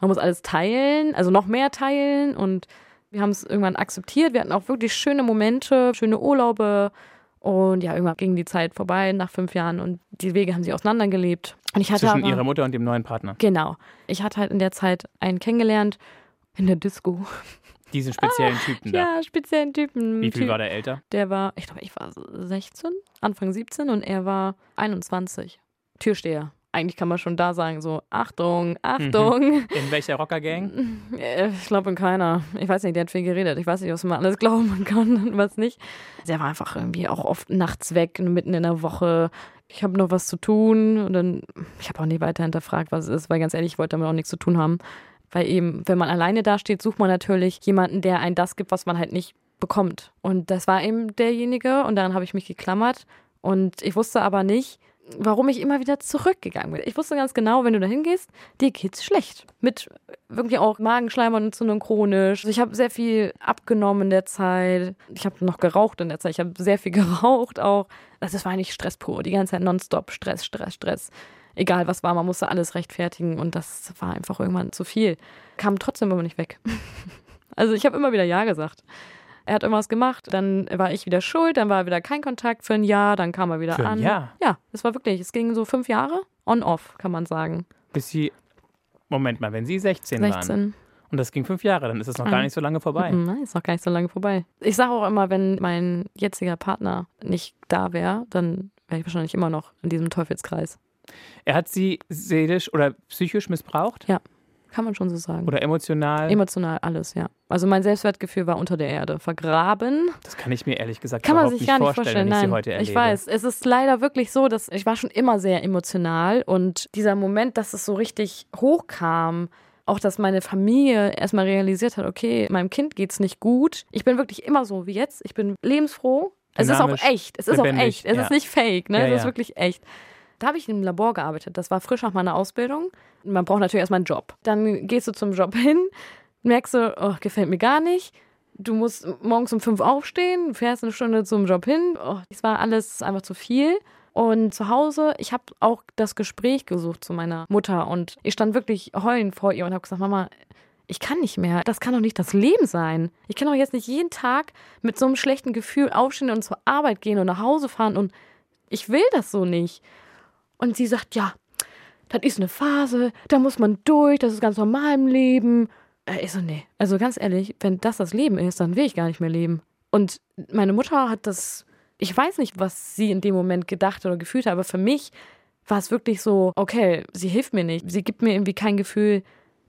man muss alles teilen, also noch mehr teilen. Und wir haben es irgendwann akzeptiert. Wir hatten auch wirklich schöne Momente, schöne Urlaube. Und ja, irgendwann ging die Zeit vorbei nach fünf Jahren und die Wege haben sich auseinandergelebt. Und ich hatte Zwischen aber, Ihrer Mutter und dem neuen Partner. Genau. Ich hatte halt in der Zeit einen kennengelernt in der Disco. Diesen speziellen Typen da. Ja, speziellen Typen. Wie viel Typ, war der älter? Der war, ich glaube, ich war 16, Anfang 17 und er war 21. Türsteher. Eigentlich kann man schon da sagen, so, Achtung, Achtung. In welcher Rockergang? Äh, Ich glaube in keiner. Ich weiß nicht, der hat viel geredet. Ich weiß nicht, was man alles [laughs] glauben kann und was nicht. Der war einfach irgendwie auch oft nachts weg, mitten in der Woche. Ich habe noch was zu tun und dann, ich habe auch nie weiter hinterfragt, was es ist, weil ganz ehrlich, ich wollte damit auch nichts zu tun haben. Weil eben, wenn man alleine dasteht, sucht man natürlich jemanden, der einen das gibt, was man halt nicht bekommt. Und das war eben derjenige und daran habe ich mich geklammert. Und ich wusste aber nicht, warum ich immer wieder zurückgegangen bin. Ich wusste ganz genau, wenn du da hingehst, dir geht's schlecht. Mit wirklich auch Magenschleimhautentzündung chronisch. Also ich habe sehr viel abgenommen in der Zeit. Ich habe noch geraucht in der Zeit. Ich habe sehr viel [laughs] geraucht auch. Also das war eigentlich Stress pur. Die ganze Zeit nonstop Stress, Stress, Stress. Egal was war, man musste alles rechtfertigen und das war einfach irgendwann zu viel. Kam trotzdem aber nicht weg. [laughs] Also ich habe immer wieder Ja gesagt. Er hat irgendwas gemacht, dann war ich wieder schuld, dann war wieder kein Kontakt für ein Jahr, dann kam er wieder Für ein an. Jahr? Ja, es war wirklich, es ging so fünf Jahre on-off, kann man sagen. Bis Sie. Moment mal, wenn Sie 16, waren 16. und das ging fünf Jahre, dann ist es noch gar Mhm. nicht so lange vorbei. Mhm, Nein, ist noch gar nicht so lange vorbei. Ich sage auch immer, wenn mein jetziger Partner nicht da wäre, dann wäre ich wahrscheinlich immer noch in diesem Teufelskreis. Er hat Sie seelisch oder psychisch missbraucht? Ja. Kann man schon so sagen. Oder emotional? Emotional alles, ja. Also mein Selbstwertgefühl war unter der Erde, vergraben. das kann ich mir ehrlich gesagt Kann man sich nicht gar nicht vorstellen, vorstellen. wenn ich Nein, Sie heute erlebe. ich weiß. Es ist leider wirklich so, dass ich war schon immer sehr emotional und dieser Moment, dass es so richtig hochkam, auch dass meine Familie erstmal realisiert hat, okay, meinem Kind geht's nicht gut. Ich bin wirklich immer so wie jetzt. Ich bin lebensfroh. Es ist Dynamisch, auch echt. Es ist auch echt. Es ja. ist nicht fake, ne? Ja, es ist wirklich echt. Da habe ich einem Labor gearbeitet. Das war frisch nach meiner Ausbildung. Man braucht natürlich erstmal einen Job. Dann gehst du zum Job hin, merkst du, oh, gefällt mir gar nicht. Du musst morgens um fünf aufstehen, fährst eine Stunde zum Job hin. Oh, das war alles einfach zu viel. Und zu Hause, ich habe auch das Gespräch gesucht zu meiner Mutter und ich stand wirklich heulend vor ihr und habe gesagt, Mama, ich kann nicht mehr. Das kann doch nicht das Leben sein. Ich kann doch jetzt nicht jeden Tag mit so einem schlechten Gefühl aufstehen und zur Arbeit gehen und nach Hause fahren und ich will das so nicht. Und sie sagt, ja, das ist eine Phase, da muss man durch, das ist ganz normal im Leben. Äh, Ich so, nee. Also ganz ehrlich, wenn das das Leben ist, dann will ich gar nicht mehr leben. Und meine Mutter hat das, ich weiß nicht, was sie in dem Moment gedacht oder gefühlt hat, aber für mich war es wirklich so, okay, sie hilft mir nicht. Sie gibt mir irgendwie kein Gefühl,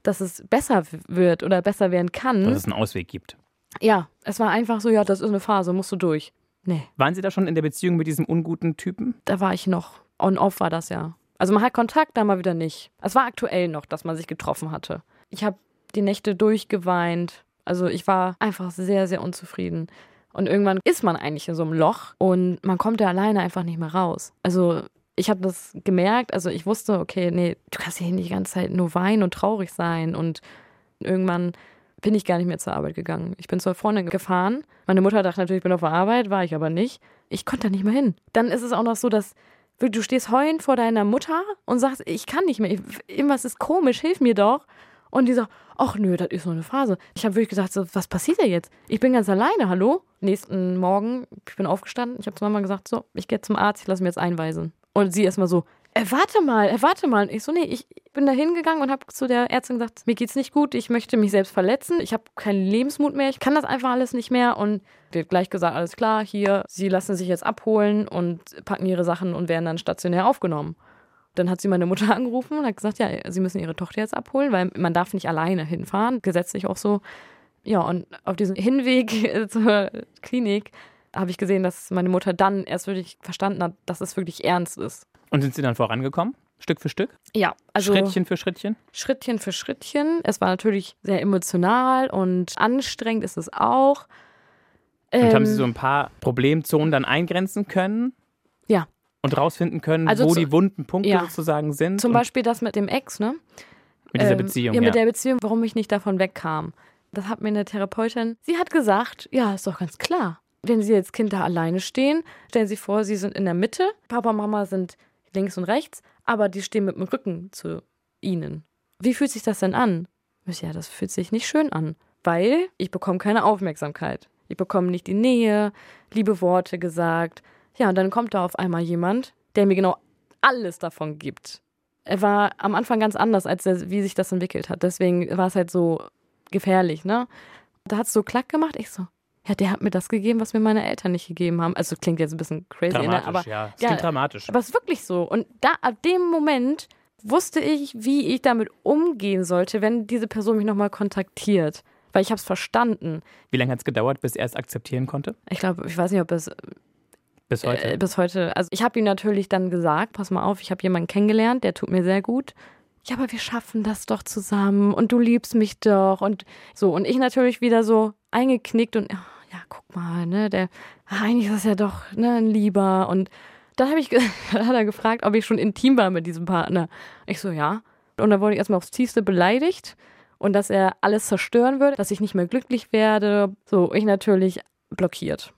dass es besser wird oder besser werden kann. Dass es einen Ausweg gibt. Ja, es war einfach so, ja, das ist eine Phase, musst du durch. Nee. Waren Sie da schon in der Beziehung mit diesem unguten Typen? Da war ich noch. On-off war das ja. Also man hat Kontakt, da mal wieder nicht. Es war aktuell noch, dass man sich getroffen hatte. Ich habe die Nächte durchgeweint. Also ich war einfach sehr, sehr unzufrieden. Und irgendwann ist man eigentlich in so einem Loch und man kommt da alleine einfach nicht mehr raus. Also ich habe das gemerkt, also ich wusste, okay, nee, du kannst hier nicht die ganze Zeit nur weinen und traurig sein. Und irgendwann bin ich gar nicht mehr zur Arbeit gegangen. Ich bin zur Freundin gefahren. Meine Mutter dachte natürlich, ich bin auf der Arbeit, war ich aber nicht. Ich konnte da nicht mehr hin. Dann ist es auch noch so, dass du stehst heulend vor deiner Mutter und sagst, ich kann nicht mehr, irgendwas ist komisch, hilf mir doch. Und die sagt, ach nö, das ist nur eine Phase. Ich habe wirklich gesagt, so, was passiert da jetzt? Ich bin ganz alleine, hallo? Nächsten Morgen, ich bin aufgestanden, ich habe zu Mama gesagt, so, ich gehe zum Arzt, ich lasse mich jetzt einweisen. Und sie erstmal so, warte mal, äh, warte mal. Und ich so, nee, ich bin da hingegangen und habe zu der Ärztin gesagt, mir geht's nicht gut, ich möchte mich selbst verletzen, ich habe keinen Lebensmut mehr, ich kann das einfach alles nicht mehr. Und die hat gleich gesagt, alles klar, hier, sie lassen sich jetzt abholen und packen ihre Sachen und werden dann stationär aufgenommen. Dann hat sie meine Mutter [laughs] angerufen und hat gesagt, ja, sie müssen ihre Tochter jetzt abholen, weil man darf nicht alleine hinfahren, gesetzlich auch so. Ja, und auf diesem Hinweg [laughs] zur Klinik habe ich gesehen, dass meine Mutter dann erst wirklich verstanden hat, dass es wirklich ernst ist. Und sind Sie dann vorangekommen? Stück für Stück? Ja, also Schrittchen für Schrittchen? Schrittchen für Schrittchen. Es war natürlich sehr emotional und anstrengend ist es auch. Und Ähm, haben Sie so ein paar Problemzonen dann eingrenzen können? Ja. Und rausfinden können, Also wo zu- die wunden Punkte ja. sozusagen sind? Zum Beispiel das mit dem Ex, ne? mit dieser Ähm, Beziehung, Ja, ja. mit der Beziehung, warum ich nicht davon wegkam. Das hat mir eine Therapeutin, sie hat gesagt, ja, ist doch ganz klar. Wenn Sie jetzt Kinder alleine stehen, stellen Sie vor, Sie sind in der Mitte, Papa und Mama sind links und rechts, aber die stehen mit dem Rücken zu Ihnen. Wie fühlt sich das denn an? Ja, das fühlt sich nicht schön an, weil ich bekomme keine Aufmerksamkeit. Ich bekomme nicht die Nähe, liebe Worte gesagt. Ja, und dann kommt da auf einmal jemand, der mir genau alles davon gibt er war am Anfang ganz anders, als er, wie sich das entwickelt hat. Deswegen war es halt so gefährlich, ne? Da hat es so klack gemacht. Ich so, ja, der hat mir das gegeben, was mir meine Eltern nicht gegeben haben. Also klingt jetzt ein bisschen crazy, ne? Dramatisch, aber ja. Es ja, klingt dramatisch. aber es ist wirklich so. Und da, ab dem Moment wusste ich, wie ich damit umgehen sollte, wenn diese Person mich nochmal kontaktiert. Weil ich habe es verstanden. Wie lange hat es gedauert, bis er es akzeptieren konnte? Ich glaube, ich weiß nicht, ob es Bis heute? äh, bis heute. Also ich habe ihm natürlich dann gesagt, pass mal auf, ich habe jemanden kennengelernt, der tut mir sehr gut. Ja, aber wir schaffen das doch zusammen und du liebst mich doch und so und ich natürlich wieder so eingeknickt und guck mal, ne, der ah, eigentlich ist das ja doch ne, ein Lieber und dann habe ich hat [laughs] er gefragt, ob ich schon intim war mit diesem Partner. Ich so ja und dann wurde ich erstmal aufs tiefste beleidigt und dass er alles zerstören würde, dass ich nicht mehr glücklich werde. So, ich natürlich blockiert.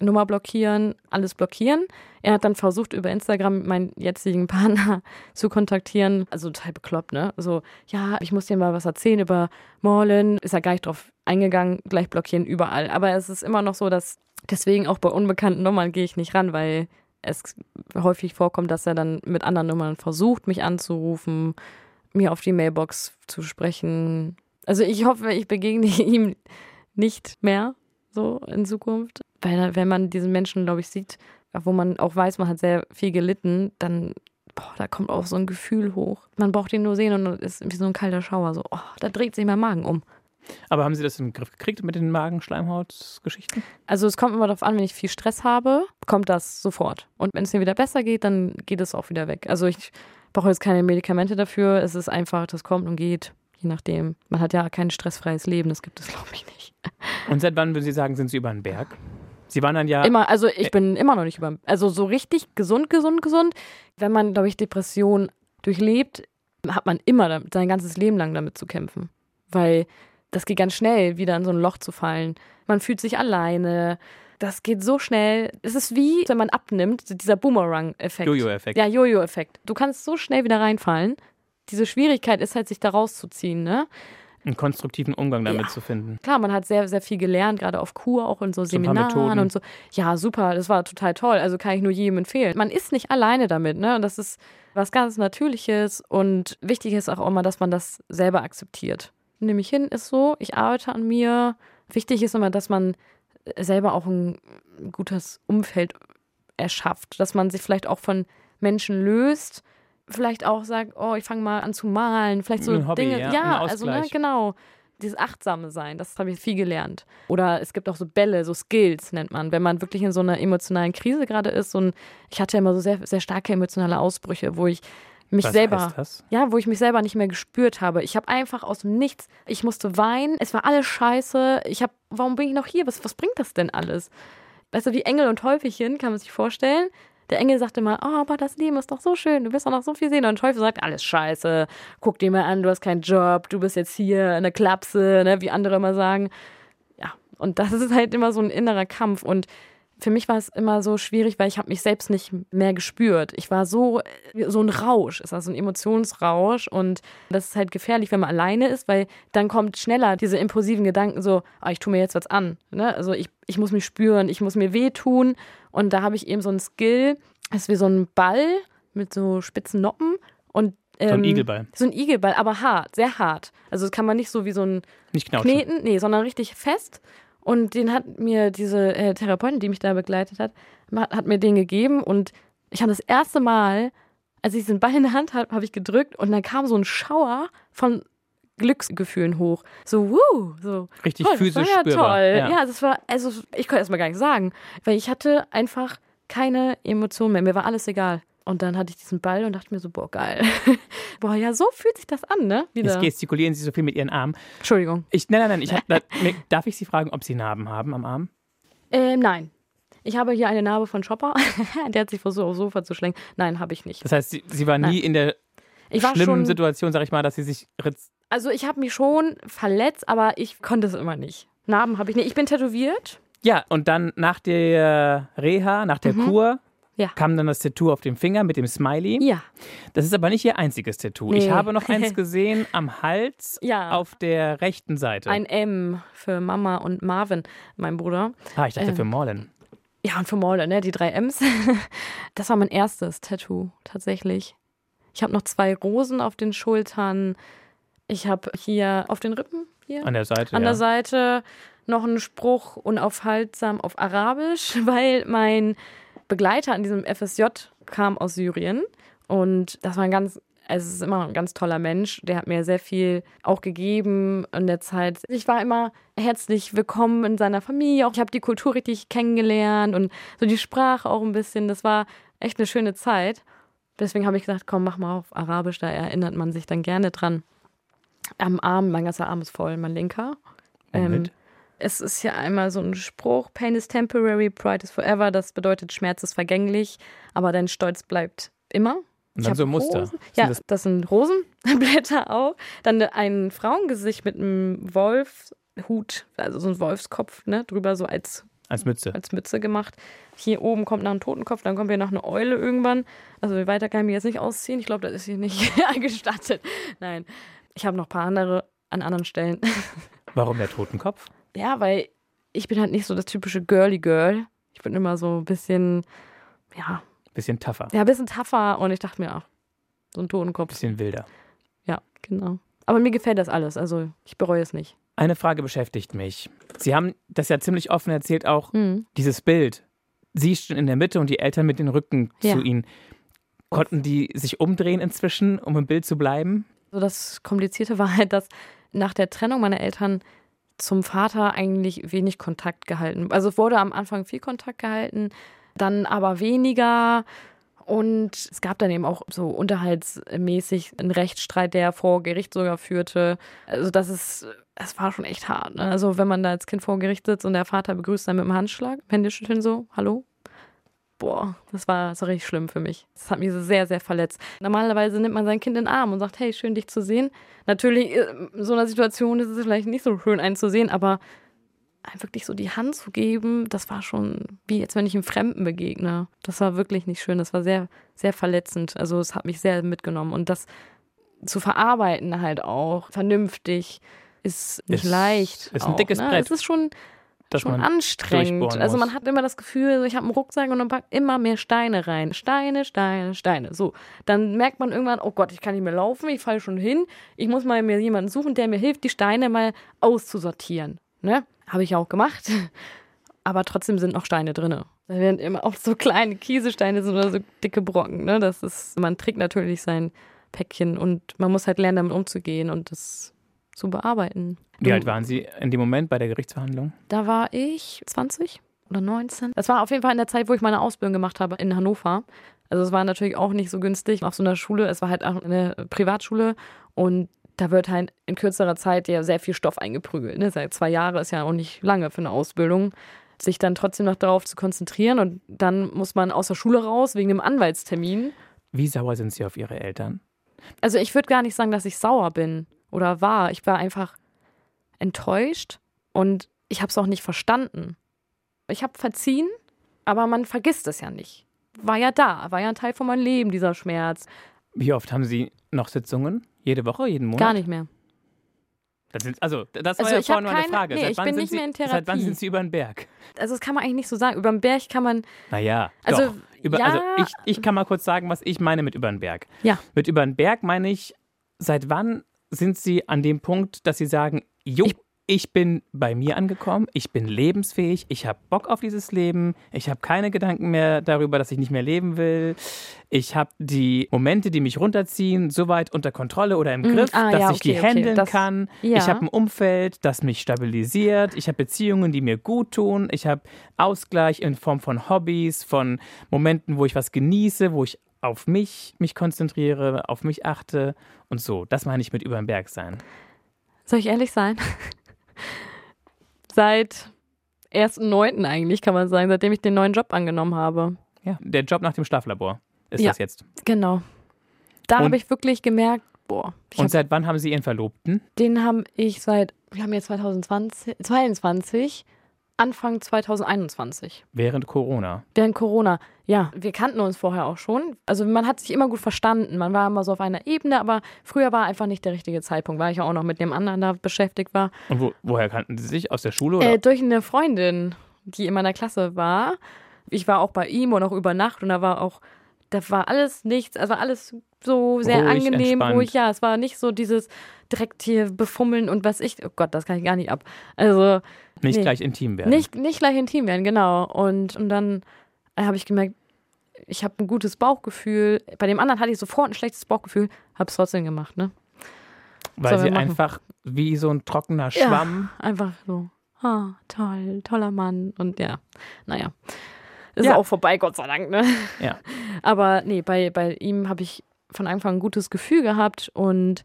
Nummer blockieren, alles blockieren. Er hat dann versucht, über Instagram meinen jetzigen [laughs] Partner zu kontaktieren. Also total bekloppt, ne? So, ja, ich muss dir mal was erzählen über Morlin. Ist er gar nicht drauf eingegangen, gleich blockieren überall. Aber es ist immer noch so, dass deswegen auch bei unbekannten Nummern gehe ich nicht ran, weil es häufig vorkommt, dass er dann mit anderen Nummern versucht, mich anzurufen, mir auf die Mailbox zu sprechen. Also ich hoffe, ich begegne [laughs] ihm nicht mehr so in Zukunft. Weil wenn man diesen Menschen, glaube ich, sieht, wo man auch weiß, man hat sehr viel gelitten, dann, boah, da kommt auch so ein Gefühl hoch. Man braucht ihn nur sehen und es ist wie so ein kalter Schauer. So, oh, da dreht sich mein Magen um. Aber haben Sie das in den Griff gekriegt mit den Magenschleimhautgeschichten? Also es kommt immer darauf an, wenn ich viel Stress habe, kommt das sofort. Und wenn es mir wieder besser geht, dann geht es auch wieder weg. Also ich brauche jetzt keine Medikamente dafür. Es ist einfach, das kommt und geht, je nachdem. Man hat ja kein stressfreies Leben, das gibt es, glaube ich, nicht. Und seit wann würden Sie sagen, sind Sie über den Berg? Sie waren dann ja. Immer, also ich bin immer noch nicht über, also so richtig gesund, gesund, gesund. Wenn man, glaube ich, Depression durchlebt, hat man immer damit, sein ganzes Leben lang damit zu kämpfen. Weil das geht ganz schnell, wieder in so ein Loch zu fallen. Man fühlt sich alleine. Das geht so schnell. Es ist wie, wenn man abnimmt, dieser Boomerang-Effekt. Jojo-Effekt. Ja, Jojo-Effekt. Du kannst so schnell wieder reinfallen. Diese Schwierigkeit ist halt, sich da rauszuziehen, ne? Einen konstruktiven Umgang damit Ja. zu finden. Klar, man hat sehr, sehr viel gelernt, gerade auf Kur, auch in so So Seminaren und so. Ja, super, das war total toll. Also kann ich nur jedem empfehlen. Man ist nicht alleine damit, ne? Und das ist was ganz Natürliches und wichtig ist auch immer, dass man das selber akzeptiert. Nehme ich hin, ist so, ich arbeite an mir. Wichtig ist immer, dass man selber auch ein gutes Umfeld erschafft, dass man sich vielleicht auch von Menschen löst, vielleicht auch sagt, oh, ich fange mal an zu malen, vielleicht so Ein Hobby, Dinge, ja, ja, also ne, genau. dieses achtsame Sein, das habe ich viel gelernt. Oder es gibt auch so Bälle, so Skills nennt man, wenn man wirklich in so einer emotionalen Krise gerade ist. Und ich hatte ja immer so sehr, sehr starke emotionale Ausbrüche, wo ich mich Was selber, ja, wo ich mich selber nicht mehr gespürt habe. Ich habe einfach aus dem Nichts, ich musste weinen, es war alles scheiße. Ich habe, warum bin ich noch hier? Was, was bringt das denn alles? Weißt du, wie Engel und Teufelchen, kann man sich vorstellen. Der Engel sagt immer, oh, aber das Leben ist doch so schön, du wirst doch noch so viel sehen. Und der Teufel sagt, alles scheiße, guck dir mal an, du hast keinen Job, du bist jetzt hier eine Klapse, ne, wie andere immer sagen. Ja, und das ist halt immer so ein innerer Kampf. Und für mich war es immer so schwierig, weil ich habe mich selbst nicht mehr gespürt. Ich war so so ein Rausch, es war so ein Emotionsrausch und das ist halt gefährlich, wenn man alleine ist, weil dann kommt schneller diese impulsiven Gedanken so, ah, ich tue mir jetzt was an, ne? Also ich, ich muss mich spüren, ich muss mir wehtun und da habe ich eben so ein Skill, das ist wie so ein Ball mit so spitzen Noppen und So ein ähm, Igelball. So ein Igelball, aber hart, sehr hart. Also das kann man nicht so wie so ein Nicht. Kneten, nee, sondern richtig fest. Und den hat mir diese äh, Therapeutin, die mich da begleitet hat, hat mir den gegeben. Und ich habe das erste Mal, als ich diesen Ball in der Hand habe, habe ich gedrückt und dann kam so ein Schauer von Glücksgefühlen hoch. So, wuh, so. Richtig das physisch war ja spürbar. Toll. Ja. Ja. das war, also ich konnte erst mal gar nicht sagen, weil ich hatte einfach keine Emotionen mehr. Mir war alles egal. Und dann hatte ich diesen Ball und dachte mir so, boah, geil. [laughs] boah, ja, so fühlt sich das an, ne? Wieder. Jetzt gestikulieren Sie so viel mit Ihren Armen. Entschuldigung. Ich, nein, nein, nein. Ich hab, darf ich Sie fragen, ob Sie Narben haben am Arm? Ähm, nein. Ich habe hier eine Narbe von Chopper. [laughs] Der hat sich versucht, aufs Sofa zu schlägen. Nein, habe ich nicht. Das heißt, Sie, Sie waren nie in der Ich war schlimmen schon, Situation, sag ich mal, dass Sie sich ritz also ich habe mich schon verletzt, aber ich konnte es immer nicht. Narben habe ich nicht. Ich bin tätowiert. Ja, und dann nach der Reha, nach der Kur, Mhm. Ja. kam dann das Tattoo auf dem Finger mit dem Smiley. Ja. Das ist aber nicht Ihr einziges Tattoo. Ich Nee. habe noch eins [laughs] gesehen am Hals Ja. auf der rechten Seite. Ein M für Mama und Marvin, mein Bruder. ah, ich dachte ähm, für Morlan. Ja, und für Morle, ne? Die drei M's. [laughs] Das war mein erstes Tattoo, tatsächlich. Ich habe noch zwei Rosen auf den Schultern. Ich habe hier auf den Rippen, hier An der Seite. an ja. der Seite noch einen Spruch unaufhaltsam auf Arabisch, [laughs] weil mein Begleiter an diesem FSJ kam aus Syrien und das war ein ganz also es ist immer ein ganz toller Mensch. Der hat mir sehr viel auch gegeben in der Zeit. Ich war immer herzlich willkommen in seiner Familie. Auch ich habe die Kultur richtig kennengelernt und so die Sprache auch ein bisschen. Das war echt eine schöne Zeit. Deswegen habe ich gesagt, komm, mach mal auf Arabisch. Da erinnert man sich dann gerne dran. Am Arm, mein ganzer Arm ist voll, mein linker. Ähm, Womit? Es ist ja einmal so ein Spruch, Pain is temporary, Pride is forever. Das bedeutet, Schmerz ist vergänglich, aber dein Stolz bleibt immer. Und dann so Muster. Rosen. Ja, das- das, sind Rosenblätter [laughs] auch. Dann ein Frauengesicht mit einem Wolfhut, also so ein Wolfskopf, ne, drüber so als, Als Mütze. als Mütze gemacht. Hier oben kommt noch ein Totenkopf, dann kommt hier noch eine Eule irgendwann. Also weiter kann ich mich jetzt nicht ausziehen. Ich glaube, das ist hier nicht [laughs] gestattet. Nein, ich habe noch ein paar andere an anderen Stellen. [laughs] Warum der Totenkopf? Ja, weil ich bin halt nicht so das typische Girly Girl. Ich bin immer so ein bisschen, ja, Bisschen tougher. ja, ein bisschen tougher und ich dachte mir, ach, so ein Totenkopf. Bisschen wilder. Ja, genau. Aber mir gefällt das alles, also ich bereue es nicht. Eine Frage beschäftigt mich. Sie haben das ja ziemlich offen erzählt, auch Hm. dieses Bild. Sie stehen in der Mitte und die Eltern mit den Rücken Ja. zu ihnen. Konnten die sich umdrehen inzwischen, um im Bild zu bleiben? So das Komplizierte [laughs] war halt, dass nach der Trennung meiner Eltern zum Vater eigentlich wenig Kontakt gehalten. Also es wurde am Anfang viel Kontakt gehalten, dann aber weniger. Und es gab dann eben auch so unterhaltsmäßig einen Rechtsstreit, der vor Gericht sogar führte. Also das ist, es war schon echt hart. Ne? Also wenn man da als Kind vor Gericht sitzt und der Vater begrüßt dann mit dem Handschlag, Händeschütteln so, hallo, boah, das war, war richtig schlimm für mich. Das hat mich so sehr, sehr verletzt. Normalerweise nimmt man sein Kind in den Arm und sagt, hey, schön dich zu sehen. Natürlich, äh, in so einer Situation ist es vielleicht nicht so schön, einen zu sehen, aber wirklich so die Hand zu geben, das war schon wie jetzt, wenn ich einem Fremden begegne. Das war wirklich nicht schön. Das war sehr, sehr verletzend. Also es hat mich sehr mitgenommen. Und das zu verarbeiten halt auch, vernünftig, ist nicht Ist- leicht. ist ein auch, dickes ne? Brett, Es ist schon Dass schon man anstrengend. Also man hat immer das Gefühl, so, ich habe einen Rucksack und dann packt immer mehr Steine rein. Steine, Steine, Steine. So, dann merkt man irgendwann, oh Gott, ich kann nicht mehr laufen, ich falle schon hin. Ich muss mal mir jemanden suchen, der mir hilft, die Steine mal auszusortieren. Ne? Habe ich auch gemacht. [laughs] Aber trotzdem sind noch Steine drin. Da werden immer auch so kleine Kiesesteine sind oder so dicke Brocken. Ne? Das ist, man trägt natürlich sein Päckchen und man muss halt lernen, damit umzugehen und das zu bearbeiten. Wie alt waren Sie in dem Moment bei der Gerichtsverhandlung? Da war ich 20 oder 19. Das war auf jeden Fall in der Zeit, wo ich meine Ausbildung gemacht habe in Hannover. Also es war natürlich auch nicht so günstig auf so einer Schule. Es war halt auch eine Privatschule und da wird halt in kürzerer Zeit ja sehr viel Stoff eingeprügelt. Ne? Seit zwei Jahren ist ja auch nicht lange für eine Ausbildung. Sich dann trotzdem noch darauf zu konzentrieren und dann muss man aus der Schule raus wegen dem Anwaltstermin. Wie sauer sind Sie auf Ihre Eltern? Also ich würde gar nicht sagen, dass ich sauer bin oder war. Ich war einfach enttäuscht und ich habe es auch nicht verstanden. Ich habe verziehen, aber man vergisst es ja nicht. War ja da, war ja ein Teil von meinem Leben, dieser Schmerz. Wie oft haben Sie noch Sitzungen? Jede Woche, jeden Monat? Gar nicht mehr. Das sind, also, das war Also ja vorhin mal eine keine- Frage. nee, seit ich wann bin sind nicht Sie, mehr in Seit wann Therapie. sind Sie über den Berg? Also das kann man eigentlich nicht so sagen. Über den Berg kann man, Naja, Also, doch. Über, ja. also ich, ich kann mal kurz sagen, was ich meine mit über den Berg. Ja. Mit über den Berg meine ich, seit wann sind Sie an dem Punkt, dass Sie sagen, jo, ich, Ich- bin bei mir angekommen, ich bin lebensfähig, ich habe Bock auf dieses Leben, ich habe keine Gedanken mehr darüber, dass ich nicht mehr leben will. Ich habe die Momente, die mich runterziehen, soweit unter Kontrolle oder im Mm, Griff, ah, dass ja, ich die okay, okay, handeln das- kann. ja. Ich habe ein Umfeld, das mich stabilisiert. Ich habe Beziehungen, die mir gut tun. Ich habe Ausgleich in Form von Hobbys, von Momenten, wo ich was genieße, wo ich auf mich mich konzentriere, auf mich achte und so. Das meine ich mit über den Berg sein. soll ich ehrlich sein? Seit 1.9. eigentlich, kann man sagen, seitdem ich den neuen Job angenommen habe. Ja, der Job nach dem Schlaflabor ist Ja. das jetzt. Genau. Da habe ich wirklich gemerkt, boah, Und seit wann haben Sie Ihren Verlobten? den habe ich seit, wir haben jetzt 2020, 22, Anfang 2021. Während Corona. Während Corona. Ja, wir kannten uns vorher auch schon. Also man hat sich immer gut verstanden. Man war immer so auf einer Ebene, aber früher war einfach nicht der richtige Zeitpunkt, weil ich ja auch noch mit dem anderen da beschäftigt war. Und wo, woher kannten Sie sich? Aus der Schule? Oder? Äh, durch eine Freundin, die in meiner Klasse war. Ich war auch bei ihm und auch über Nacht und da war auch, da war alles nichts, also alles so sehr Ruhig, angenehm, entspannt. ruhig. Ja, es war nicht so dieses direkt hier befummeln und was ich, oh Gott, das kann ich gar nicht ab. Also nicht nee. gleich intim werden. nicht, nicht gleich intim werden, genau. Und, und dann äh, habe ich gemerkt, ich habe ein gutes Bauchgefühl. Bei dem anderen hatte ich sofort ein schlechtes Bauchgefühl, habe es trotzdem gemacht, ne? weil Sie einfach wie so ein trockener Ja. Schwamm. Einfach so, ah, toll, toller Mann. Und ja, naja. Ist Ja. auch vorbei, Gott sei Dank, ne? Ja. [laughs] Aber nee, bei, bei ihm habe ich von Anfang an ein gutes Gefühl gehabt und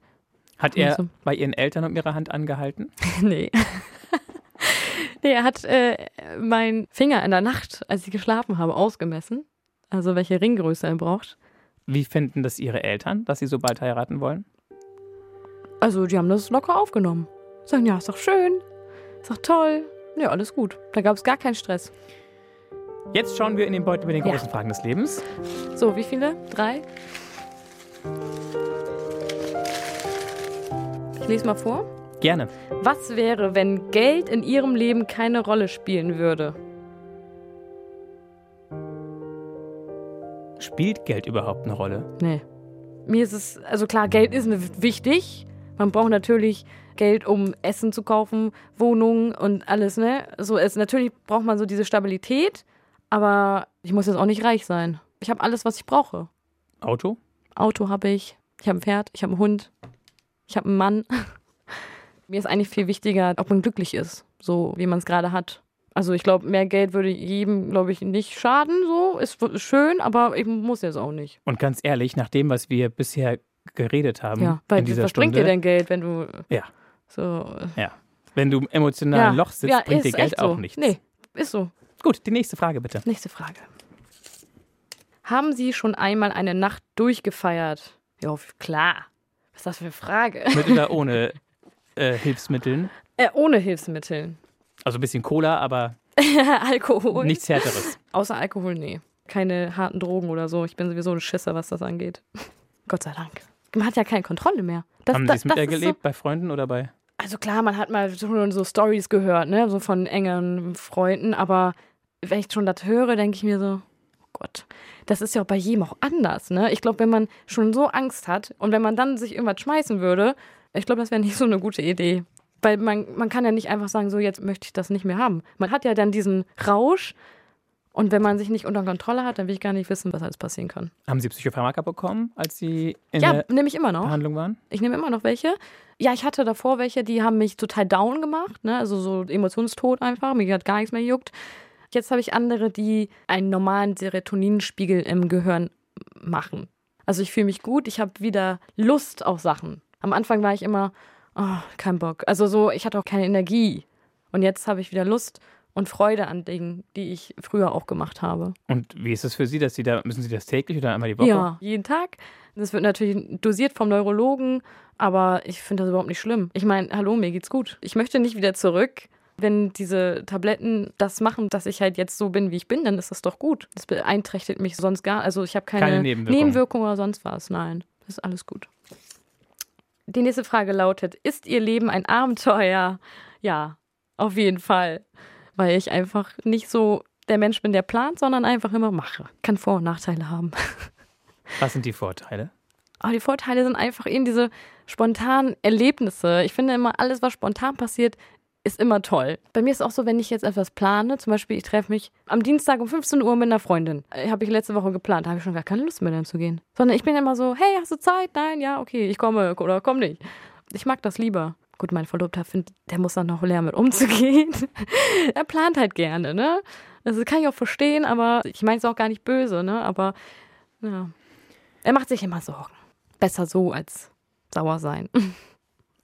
Hat er Also. bei Ihren Eltern um Ihre Hand angehalten? [laughs] nee. Nee, er hat äh, meinen Finger in der Nacht, als ich geschlafen habe, ausgemessen. Also welche Ringgröße er braucht. Wie finden das Ihre Eltern, dass Sie so bald heiraten wollen? Also die haben das locker aufgenommen. Sagen, ja, ist doch schön, ist doch toll. Ja, alles gut. Da gab es gar keinen Stress. Jetzt schauen wir in den Beutel mit den Ja. großen Fragen des Lebens. So, wie viele? Drei? Ich lese mal vor. Gerne. Was wäre, wenn Geld in Ihrem Leben keine Rolle spielen würde? Spielt Geld überhaupt eine Rolle? Nee. Mir ist es, also klar, Geld ist wichtig. Man braucht natürlich Geld, um Essen zu kaufen, Wohnungen und alles, ne? So ist natürlich braucht man so diese Stabilität, aber ich muss jetzt auch nicht reich sein. Ich habe alles, was ich brauche. Auto? Auto habe ich, ich habe ein Pferd, ich habe einen Hund, ich habe einen Mann. [laughs] Mir ist eigentlich viel wichtiger, ob man glücklich ist, so wie man es gerade hat. Also ich glaube, mehr Geld würde jedem, glaube ich, nicht schaden. So ist schön, aber ich muss jetzt auch nicht. Und ganz ehrlich, nach dem, was wir bisher geredet haben Ja, weil in dieser was Stunde, bringt dir denn Geld, wenn du Ja. so wenn du im emotionalen Loch sitzt, ja, bringt dir Geld echt auch so. nichts. Nee, ist so. Gut, die nächste Frage bitte. Nächste Frage. Haben Sie schon einmal eine Nacht durchgefeiert? Ja, klar. Was ist das für eine Frage? Mit oder ohne [laughs] äh, Hilfsmitteln? Äh, ohne Hilfsmittel. Also ein bisschen Cola, aber [laughs] Alkohol. nichts Härteres. Außer Alkohol, nee. Keine harten Drogen oder so. Ich bin sowieso ein Schisser, was das angeht. [laughs] Gott sei Dank. Man hat ja keine Kontrolle mehr. Das, Haben Sie es ist miterlebt bei Freunden oder bei? So, also klar, man hat mal schon so Stories gehört, ne, so von engen Freunden, aber wenn ich schon das höre, denke ich mir so, oh Gott, das ist ja auch bei jedem auch anders, ne? Ich glaube, wenn man schon so Angst hat und wenn man dann sich irgendwas schmeißen würde, ich glaube, das wäre nicht so eine gute Idee. Weil man, man kann ja nicht einfach sagen, so jetzt möchte ich das nicht mehr haben. Man hat ja dann diesen Rausch Und wenn man sich nicht unter Kontrolle hat, dann will ich gar nicht wissen, was alles passieren kann. Haben Sie Psychopharmaka bekommen, als Sie in Ja, der nehme ich immer noch. Behandlung waren? Ich nehme immer noch welche. Ja, ich hatte davor welche, die haben mich total down gemacht, ne? also so emotionstod einfach. Mir hat gar nichts mehr gejuckt. Jetzt habe ich andere, die einen normalen Serotoninspiegel im Gehirn machen. Also ich fühle mich gut, ich habe wieder Lust auf Sachen. Am Anfang war ich immer, oh, kein Bock. Also so, ich hatte auch keine Energie. Und jetzt habe ich wieder Lust und Freude an Dingen, die ich früher auch gemacht habe. Und wie ist es für Sie, dass Sie da, müssen Sie das täglich oder einmal die Woche? Ja, jeden Tag. Das wird natürlich dosiert vom Neurologen, aber ich finde das überhaupt nicht schlimm. Ich meine, hallo, mir geht's gut. Ich möchte nicht wieder zurück. Wenn diese Tabletten das machen, dass ich halt jetzt so bin, wie ich bin, dann ist das doch gut. Das beeinträchtigt mich sonst gar. Also ich habe keine, Keine Nebenwirkungen. Nebenwirkungen oder sonst was. Nein, das ist alles gut. Die nächste Frage lautet: Ist Ihr Leben ein Abenteuer? Ja, auf jeden Fall, weil ich einfach nicht so der Mensch bin, der plant, sondern einfach immer mache. Kann Vor- und Nachteile haben. [laughs] Was sind die Vorteile? Aber die Vorteile sind einfach eben diese spontanen Erlebnisse. Ich finde immer, alles, was spontan passiert, ist immer toll. Bei mir ist auch so, wenn ich jetzt etwas plane, zum Beispiel, ich treffe mich am Dienstag um 15 Uhr mit einer Freundin. Äh, Habe ich letzte Woche geplant, habe ich schon gar keine Lust mehr dann zu gehen. Sondern ich bin immer so, hey, hast du Zeit? Nein, ja, okay, ich komme oder komm nicht. Ich mag das lieber. Gut, mein Verlobter findet, der muss dann noch lernen, mit umzugehen. [laughs] er plant halt gerne, ne? Das kann ich auch verstehen, aber ich meine es auch gar nicht böse, ne? Aber ja. Er macht sich immer Sorgen. Besser so als sauer sein. [laughs]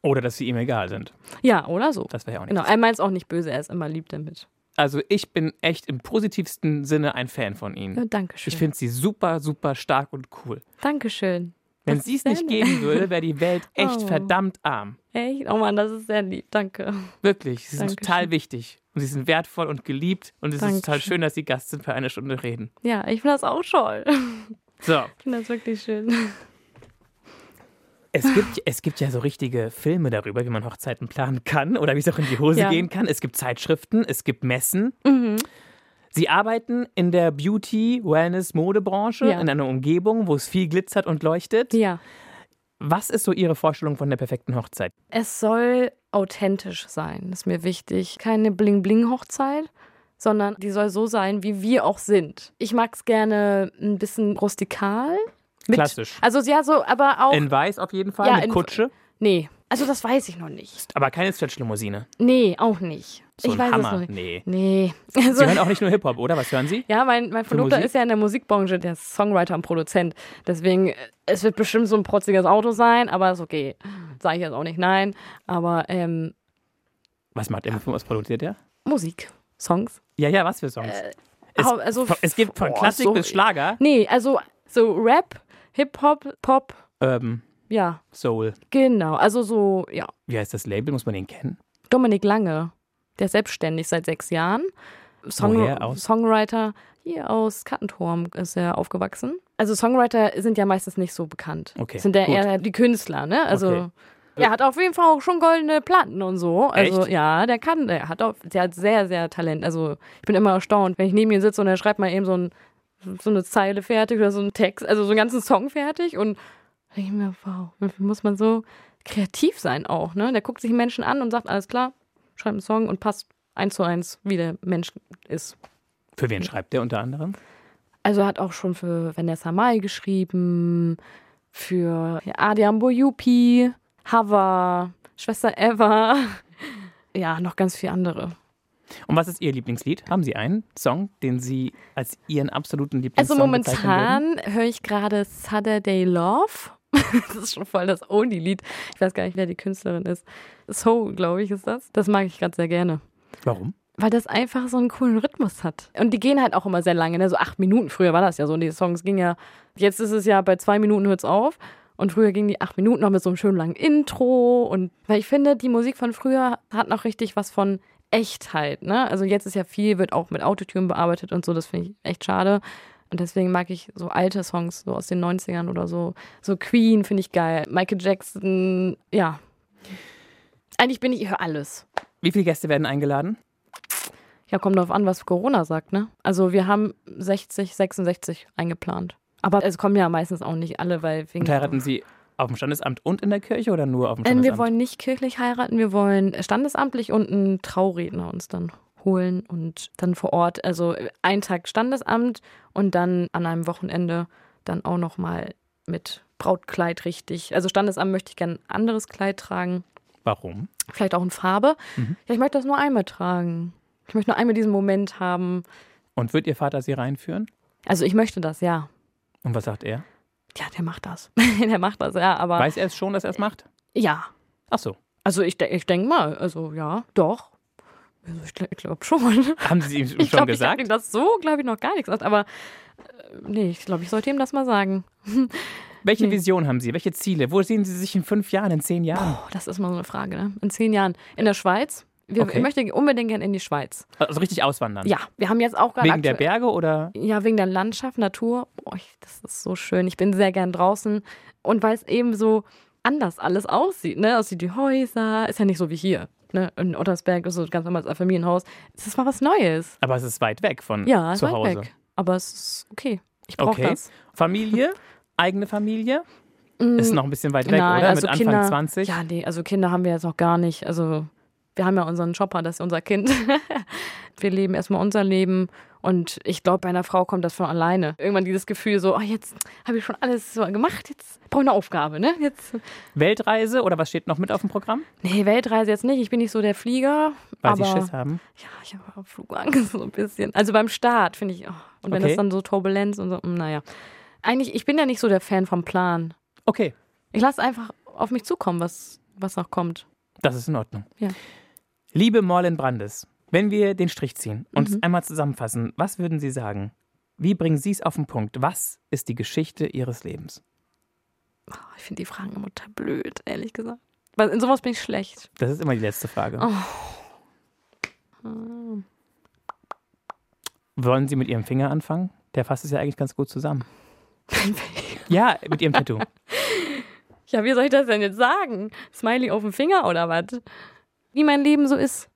Oder dass Sie ihm egal sind. Ja, oder so. Das wäre ja auch nicht. Genau, er meint es auch nicht böse, er ist immer lieb damit. Also ich bin echt im positivsten Sinne ein Fan von Ihnen. Ja, Dankeschön. Ich finde Sie super, super stark und cool. Dankeschön. Wenn sie es nicht geben würde, wäre die Welt [laughs] echt Oh. verdammt arm. Echt? Oh Mann, das ist sehr lieb. Danke. Wirklich. Sie sind Dankeschön. total wichtig. Und sie sind wertvoll und geliebt. Und es ist total Dankeschön. schön, dass sie Gast sind für eine Stunde reden. Ja, ich finde das auch toll. So. Ich finde das wirklich schön. Es gibt, es gibt ja so richtige Filme darüber, wie man Hochzeiten planen kann oder wie es auch in die Hose Ja. gehen kann. Es gibt Zeitschriften, es gibt Messen. Mhm. Sie arbeiten in der Beauty, Wellness, Modebranche, Ja. in einer Umgebung, wo es viel glitzert und leuchtet. Ja. Was ist so Ihre Vorstellung von der perfekten Hochzeit? Es soll authentisch sein, ist mir wichtig. Keine Bling-Bling-Hochzeit, sondern die soll so sein, wie wir auch sind. Ich mag es gerne ein bisschen rustikal. Mit, Klassisch. Also ja, so, aber auch. In weiß auf jeden Fall, Ja, mit in- Kutsche, nee, also das weiß ich noch nicht. aber keine Stretch-Limousine. Nee, auch nicht. So ich weiß Hammer. es noch nicht. Nee. Nee. [laughs] Also, Sie hören auch nicht nur Hip-Hop, oder? Was hören Sie? Ja, mein, mein Verlobter ist ja in der Musikbranche, der Songwriter und Produzent. Deswegen, äh, es wird bestimmt so ein protziges Auto sein, aber ist okay. Sage ich jetzt auch nicht nein. Aber ähm, Was macht er? Was produziert er? Musik, Songs. Ja, ja, was für Songs? es, hau- also, es gibt von boah, Klassik so- bis Schlager, Nee, also so Rap, Hip-Hop, Pop, Urban, ja, Soul. genau. Also so, ja. Wie heißt das Label? Muss man den kennen? Dominik Lange, der ist selbstständig seit sechs Jahren. Song Woher? Songwriter, hier aus Kattenturm ist er aufgewachsen. Also Songwriter sind ja meistens nicht so bekannt. Okay, Sind ja eher die Künstler, ne? Also Okay. er hat auf jeden Fall auch schon goldene Platten und so. Also Echt? ja, der kann, der hat auch, der hat sehr, sehr Talent. Also ich bin immer erstaunt, wenn ich neben ihm sitze und er schreibt mal eben so, ein, so eine Zeile fertig oder so einen Text, also so einen ganzen Song fertig und da denke ich mir, wow, wie muss man so kreativ sein auch, ne? Der guckt sich Menschen an und sagt, alles klar, schreibt einen Song und passt eins zu eins, wie der Mensch ist. Für wen schreibt der unter anderem? Also er hat auch schon für Vanessa Mai geschrieben, für Adiam Boyupi, Hava, Schwester Eva, [laughs] ja, noch ganz viele andere. Und was ist Ihr Lieblingslied? Haben Sie einen Song, den Sie als Ihren absoluten Also Lieblingssong bezeichnen würden? momentan höre ich gerade Saturday Love. [laughs] das ist schon voll das Oldie-Lied. Ich weiß gar nicht, wer die Künstlerin ist. Soul, glaube ich, ist das. Das mag ich gerade sehr gerne. Warum? Weil das einfach so einen coolen Rhythmus hat. Und die gehen halt auch immer sehr lange, ne? so acht Minuten. Früher war das ja so. Und die Songs gingen ja, jetzt ist es ja bei zwei Minuten hört's auf. Und früher gingen die acht Minuten noch mit so einem schönen langen Intro. Und weil ich finde, die Musik von früher hat noch richtig was von Echtheit. Ne? Also jetzt ist ja viel, wird auch mit Autotune bearbeitet und so. Das finde ich echt schade. Und deswegen mag ich so alte Songs, so aus den 90ern oder so. So Queen finde ich geil. Michael Jackson, ja. Eigentlich bin ich, ich höre alles. Wie viele Gäste werden eingeladen? Ja, kommt darauf an, was Corona sagt, ne? Also wir haben 60, 66 eingeplant. Aber es kommen ja meistens auch nicht alle, weil wegen. Und heiraten Sie auf dem Standesamt und in der Kirche oder nur auf dem Ähm, Standesamt? wir wollen nicht kirchlich heiraten, wir wollen standesamtlich und einen Trauredner uns dann holen und dann vor Ort, also einen Tag Standesamt und dann an einem Wochenende dann auch nochmal mit Brautkleid richtig. Also Standesamt möchte ich gerne ein anderes Kleid tragen. Warum? Vielleicht auch in Farbe. Mhm. Ja, ich möchte das nur einmal tragen. Ich möchte nur einmal diesen Moment haben. Und wird Ihr Vater Sie reinführen? Also ich möchte das, ja. Und was sagt er? Ja, der macht das. [laughs] der macht das, ja, aber. Weiß er es schon, dass er es macht? Ja. Ach so. Also ich, ich denke mal, also ja, doch. Also ich, ich glaube schon. Haben Sie ihm [laughs] schon Ich glaube, ich gesagt? habe ihm das so, glaube ich, noch gar nicht gesagt. Aber äh, nee, ich glaube, ich sollte ihm das mal sagen. [laughs] Welche Nee. Vision haben Sie? Welche Ziele? Wo sehen Sie sich in fünf Jahren, in zehn Jahren? Oh, das ist mal so eine Frage, ne? In zehn Jahren. In der Schweiz. Wir, Okay. Ich möchte unbedingt gerne in die Schweiz. Also richtig auswandern? Ja, wir haben jetzt auch gerade. Wegen der Berge oder? Ja, wegen der Landschaft, Natur. Boah, das ist so schön. Ich bin sehr gern draußen. Und weil es eben so anders alles aussieht, ne? Aussieht die Häuser, ist ja nicht so wie hier. Ne? In Ottersberg ist so ganz normales Familienhaus. Es ist mal was Neues. Aber es ist weit weg von Ja, zu weit Hause. weg. Aber es ist okay. Ich brauche Okay. das. Familie? [laughs] Eigene Familie? Mm, Ist noch ein bisschen weit weg, Nein, oder? also Mit Anfang Kinder, 20? Ja, nee, also Kinder haben wir jetzt noch gar nicht. Also wir haben ja unseren Chopper, das ist unser Kind. [laughs] wir leben erstmal unser Leben. Und ich glaube, bei einer Frau kommt das von alleine. Irgendwann dieses Gefühl so, oh, jetzt habe ich schon alles so gemacht, jetzt brauche ich eine Aufgabe, ne? Jetzt, Weltreise oder was steht noch mit auf dem Programm? nee, Weltreise jetzt nicht. Ich bin nicht so der Flieger. Weil Sie Schiss haben. ja, ich habe auch Flugangst [laughs] so ein bisschen. Also beim Start finde ich, oh, und wenn Okay. das dann so Turbulenz und so, mm, naja. Eigentlich, ich bin ja nicht so der Fan vom Plan. Okay, Ich lasse einfach auf mich zukommen, was, was noch kommt. das ist in Ordnung. Ja. Liebe Morlin Brandes, wenn wir den Strich ziehen und es Mhm. einmal zusammenfassen, was würden Sie sagen? Wie bringen Sie es auf den Punkt? Was ist die Geschichte Ihres Lebens? Oh, ich finde die Fragen immer total blöd, ehrlich gesagt. Weil in sowas bin ich schlecht. Das ist immer die letzte Frage. Oh. Wollen Sie mit Ihrem Finger anfangen? Der fasst es ja eigentlich ganz gut zusammen. [laughs] Ja, mit Ihrem Tattoo. Ja, wie soll ich das denn jetzt sagen? Smiley auf dem Finger oder was? Wie mein Leben so ist.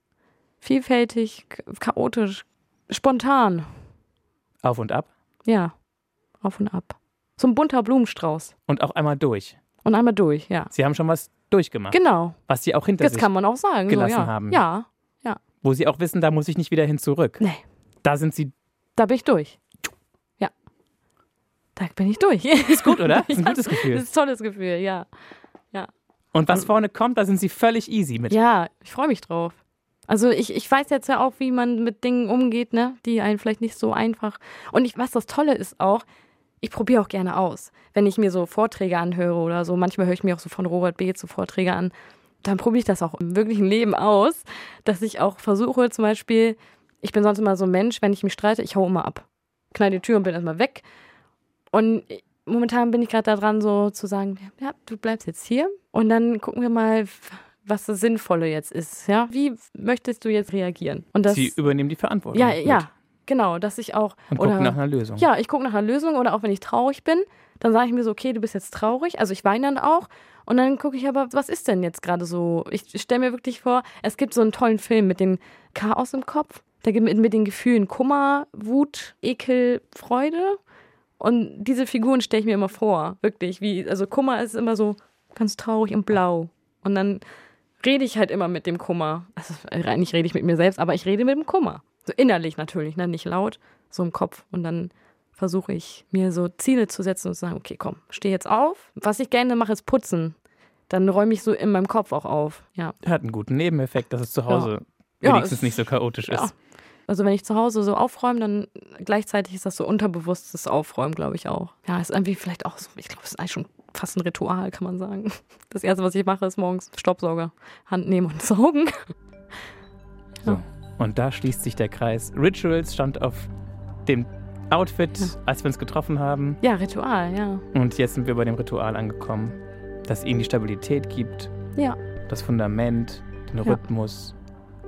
Vielfältig, chaotisch, spontan. Auf und ab. Ja, auf und ab. So ein bunter Blumenstrauß. Und auch einmal durch. Und einmal durch, ja. Sie haben schon was durchgemacht, Genau, was Sie auch hinter das sich, kann man auch sagen. gelassen so, ja. haben. Ja, wo Sie auch wissen, da muss ich nicht wieder hin zurück. nee, Da sind Sie. da bin ich durch. Ja. Da bin ich durch. Ist gut, oder? [laughs] Ist ein Ja, gutes Das Gefühl. ist ein tolles Gefühl, ja. Und was vorne kommt, da sind Sie völlig easy mit. Ja, ich freue mich drauf. Also ich, ich weiß jetzt ja auch, wie man mit Dingen umgeht, ne, die einen vielleicht nicht so einfach. Und ich, was das Tolle ist auch, ich probiere auch gerne aus. Wenn ich mir so Vorträge anhöre oder so, manchmal höre ich mir auch so von Robert B. so Vorträge an, dann probiere ich das auch im wirklichen Leben aus, dass ich auch versuche, zum Beispiel, ich bin sonst immer so ein Mensch, wenn ich mich streite, ich hau immer ab. Knall die Tür und bin erstmal weg. Und momentan bin ich gerade daran, so zu sagen, ja, du bleibst jetzt hier und dann gucken wir mal, was das Sinnvolle jetzt ist. Ja, wie möchtest du jetzt reagieren? Und das, Sie übernehmen die Verantwortung. ja, mit ja, genau, dass ich auch Und gucken nach einer Lösung. ja, ich gucke nach einer Lösung oder auch wenn ich traurig bin, dann sage ich mir so, okay, du bist jetzt traurig, also ich weine dann auch und dann gucke ich aber, was ist denn jetzt gerade so? Ich stelle mir wirklich vor, es gibt so einen tollen Film mit dem Chaos im Kopf, da gibt mit, mit den Gefühlen Kummer, Wut, Ekel, Freude und diese Figuren stelle ich mir immer vor, wirklich, wie also Kummer ist immer so ganz traurig und blau und dann rede ich halt immer mit dem Kummer. Also eigentlich rede ich mit mir selbst, aber ich rede mit dem Kummer. So innerlich natürlich, ne? nicht laut, so im Kopf. Und dann versuche ich mir so Ziele zu setzen und zu sagen, okay, komm, steh jetzt auf. Was ich gerne mache, ist putzen. Dann räume ich so in meinem Kopf auch auf. Ja. Hat einen guten Nebeneffekt, dass es zu Hause Ja, wenigstens es- nicht so chaotisch ja. ist. Also wenn ich zu Hause so aufräume, dann gleichzeitig ist das so unterbewusstes Aufräumen, glaube ich auch. Ja, ist irgendwie vielleicht auch so, ich glaube, es ist eigentlich schon fast ein Ritual, kann man sagen. [laughs] Das erste, was ich mache, ist morgens Staubsauger, Hand nehmen und [laughs] saugen. So. Und da schließt sich der Kreis. Rituals stand auf dem Outfit, Ja. als wir uns getroffen haben. Ja, Ritual, ja. Und jetzt sind wir bei dem Ritual angekommen, das ihnen die Stabilität gibt, Ja. das Fundament, den. Rhythmus.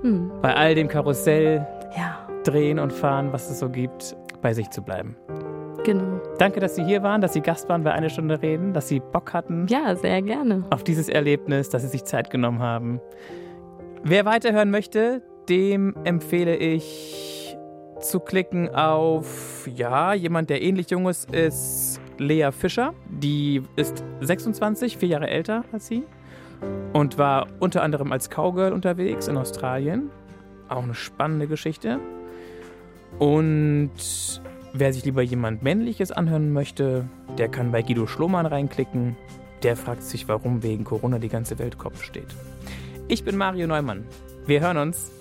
Hm. Bei all dem Karussell, Ja, Drehen und Fahren, was es so gibt, bei sich zu bleiben. genau. Danke, dass Sie hier waren, dass Sie Gast waren bei Eine Stunde Reden, dass Sie Bock hatten Ja, sehr gerne. auf dieses Erlebnis, dass Sie sich Zeit genommen haben. Wer weiterhören möchte, dem empfehle ich zu klicken auf, ja, jemand, der ähnlich jung ist, ist Lea Fischer. Die ist 26, vier Jahre älter als sie und war unter anderem als Cowgirl unterwegs in Australien. Auch eine spannende Geschichte. Und wer sich lieber jemand Männliches anhören möchte, der kann bei Guido Schlohmann reinklicken. Der fragt sich, warum wegen Corona die ganze Welt Kopf steht. Ich bin Mario Neumann. Wir hören uns.